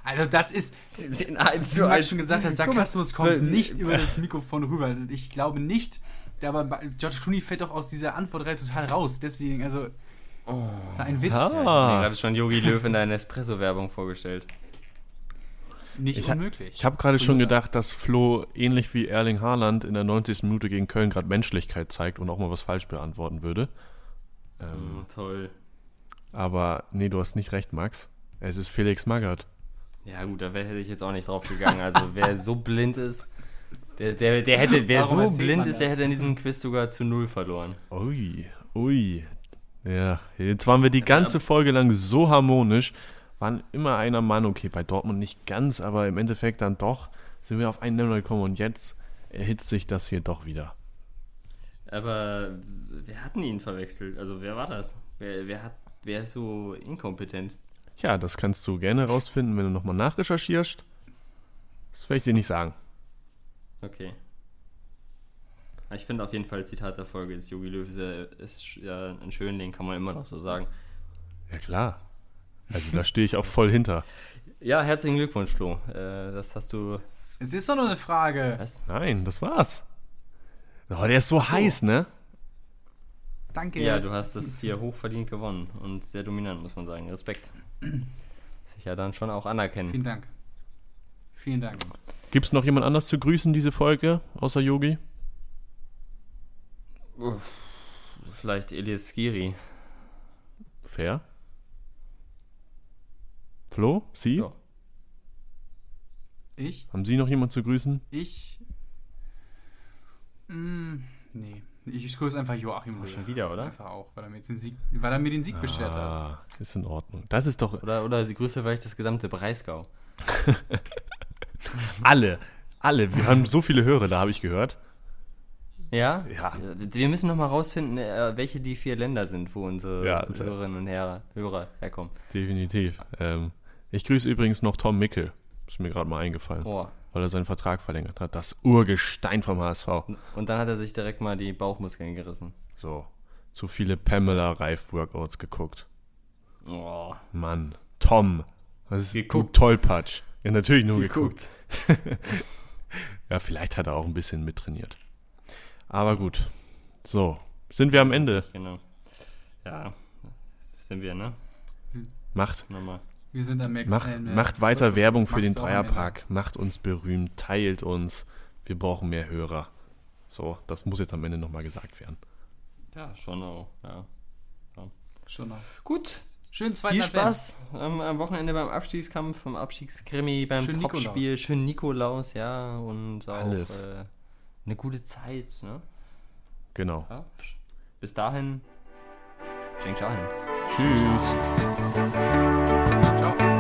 also das ist, wie du halt schon gesagt hast, Sarkasmus kommt nicht über das Mikrofon rüber. Ich glaube nicht, aber George Clooney fällt doch aus dieser Antwortreihe total raus. Deswegen, also, oh. ein Witz. Ah. Ja, ich habe gerade schon Yogi Löw in deiner Espresso-Werbung vorgestellt. Nicht ich unmöglich. ich habe gerade schon gedacht, dass Flo ähnlich wie Erling Haaland in der 90. Minute gegen Köln gerade Menschlichkeit zeigt und auch mal was falsch beantworten würde. Ähm, mm, toll. Aber nee, du hast nicht recht, Max. Es ist Felix Magath. Ja gut, da hätte ich jetzt auch nicht drauf gegangen. Also wer so blind ist, der, der, der hätte, wer Warum so blind ist, der hätte in diesem Quiz sogar zu null verloren. Ui, ui. Ja, jetzt waren wir die ganze Folge lang so harmonisch, waren immer einer Mann, okay, bei Dortmund nicht ganz, aber im Endeffekt dann doch sind wir auf einen Nenner gekommen und jetzt erhitzt sich das hier doch wieder. Aber wer hatten ihn verwechselt? Also wer war das? Wer, wer, hat, wer ist so inkompetent? Ja, das kannst du gerne rausfinden, wenn du nochmal nachrecherchierst. Das werde ich dir nicht sagen. Okay. Ich finde auf jeden Fall Zitat der Folge ist Yogi Löw ist, ja, ist ja ein Schönling, kann man immer noch so sagen. Ja klar. Also da stehe ich auch voll hinter. Ja, herzlichen Glückwunsch, Flo. Äh, das hast du. Es ist doch nur eine Frage. Was? Nein, das war's. Oh, der ist so, so, heiß, ne? Danke. Ja, du hast es hier hochverdient gewonnen und sehr dominant, muss man sagen. Respekt. Sicher dann schon auch anerkennen. Vielen Dank. Vielen Dank. Gibt es noch jemand anders zu grüßen, diese Folge, außer Yogi? Vielleicht Elias Skiri. Fair. Flo, Sie? Ja. Ich? Haben Sie noch jemand zu grüßen? Ich? Mm, nee. Ich grüße einfach Joachim Löw. Schon wieder, oder? Einfach auch, weil er mir, den Sieg, weil er mir den Sieg ah, beschert hat. Ist in Ordnung. Das ist doch. Oder, oder Sie grüße vielleicht das gesamte Breisgau. alle. Alle. Wir haben so viele Hörer, da habe ich gehört. Ja? Ja. Wir müssen noch mal rausfinden, äh, welche die vier Länder sind, wo unsere ja, Hörerinnen und Hörer, Hörer herkommen. Definitiv. Ähm, ich grüße übrigens noch Tom Mickel. Ist mir gerade mal eingefallen. Oh. Weil er seinen Vertrag verlängert hat. Das Urgestein vom HSV. Und dann hat er sich direkt mal die Bauchmuskeln gerissen. So. Zu viele Pamela Reif Workouts geguckt. Oh. Mann. Tom. Das ist geguckt. Tollpatsch. Ja, natürlich nur geguckt. geguckt. ja, vielleicht hat er auch ein bisschen mittrainiert. Aber gut. So. Sind wir am Ende? Genau. Ja. Sind wir, ne? Macht. Nochmal. Wir sind am Max. Mach, macht weiter Werbung für den Dreierpark. Macht uns berühmt. Teilt uns. Wir brauchen mehr Hörer. So, das muss jetzt am Ende nochmal gesagt werden. Ja, schon auch. Ja. ja. Schon auch. Gut. Schön zweiten Viel Spaß ähm, am Wochenende beim Abstiegskampf, beim Abstiegskrimi, beim Schön Topspiel. Nikolaus. Schön Nikolaus, ja. Und auch Alles. Äh, eine gute Zeit. Ne? Genau. Ja. Bis dahin. Cheng Shahin. Tschüss. Ciao.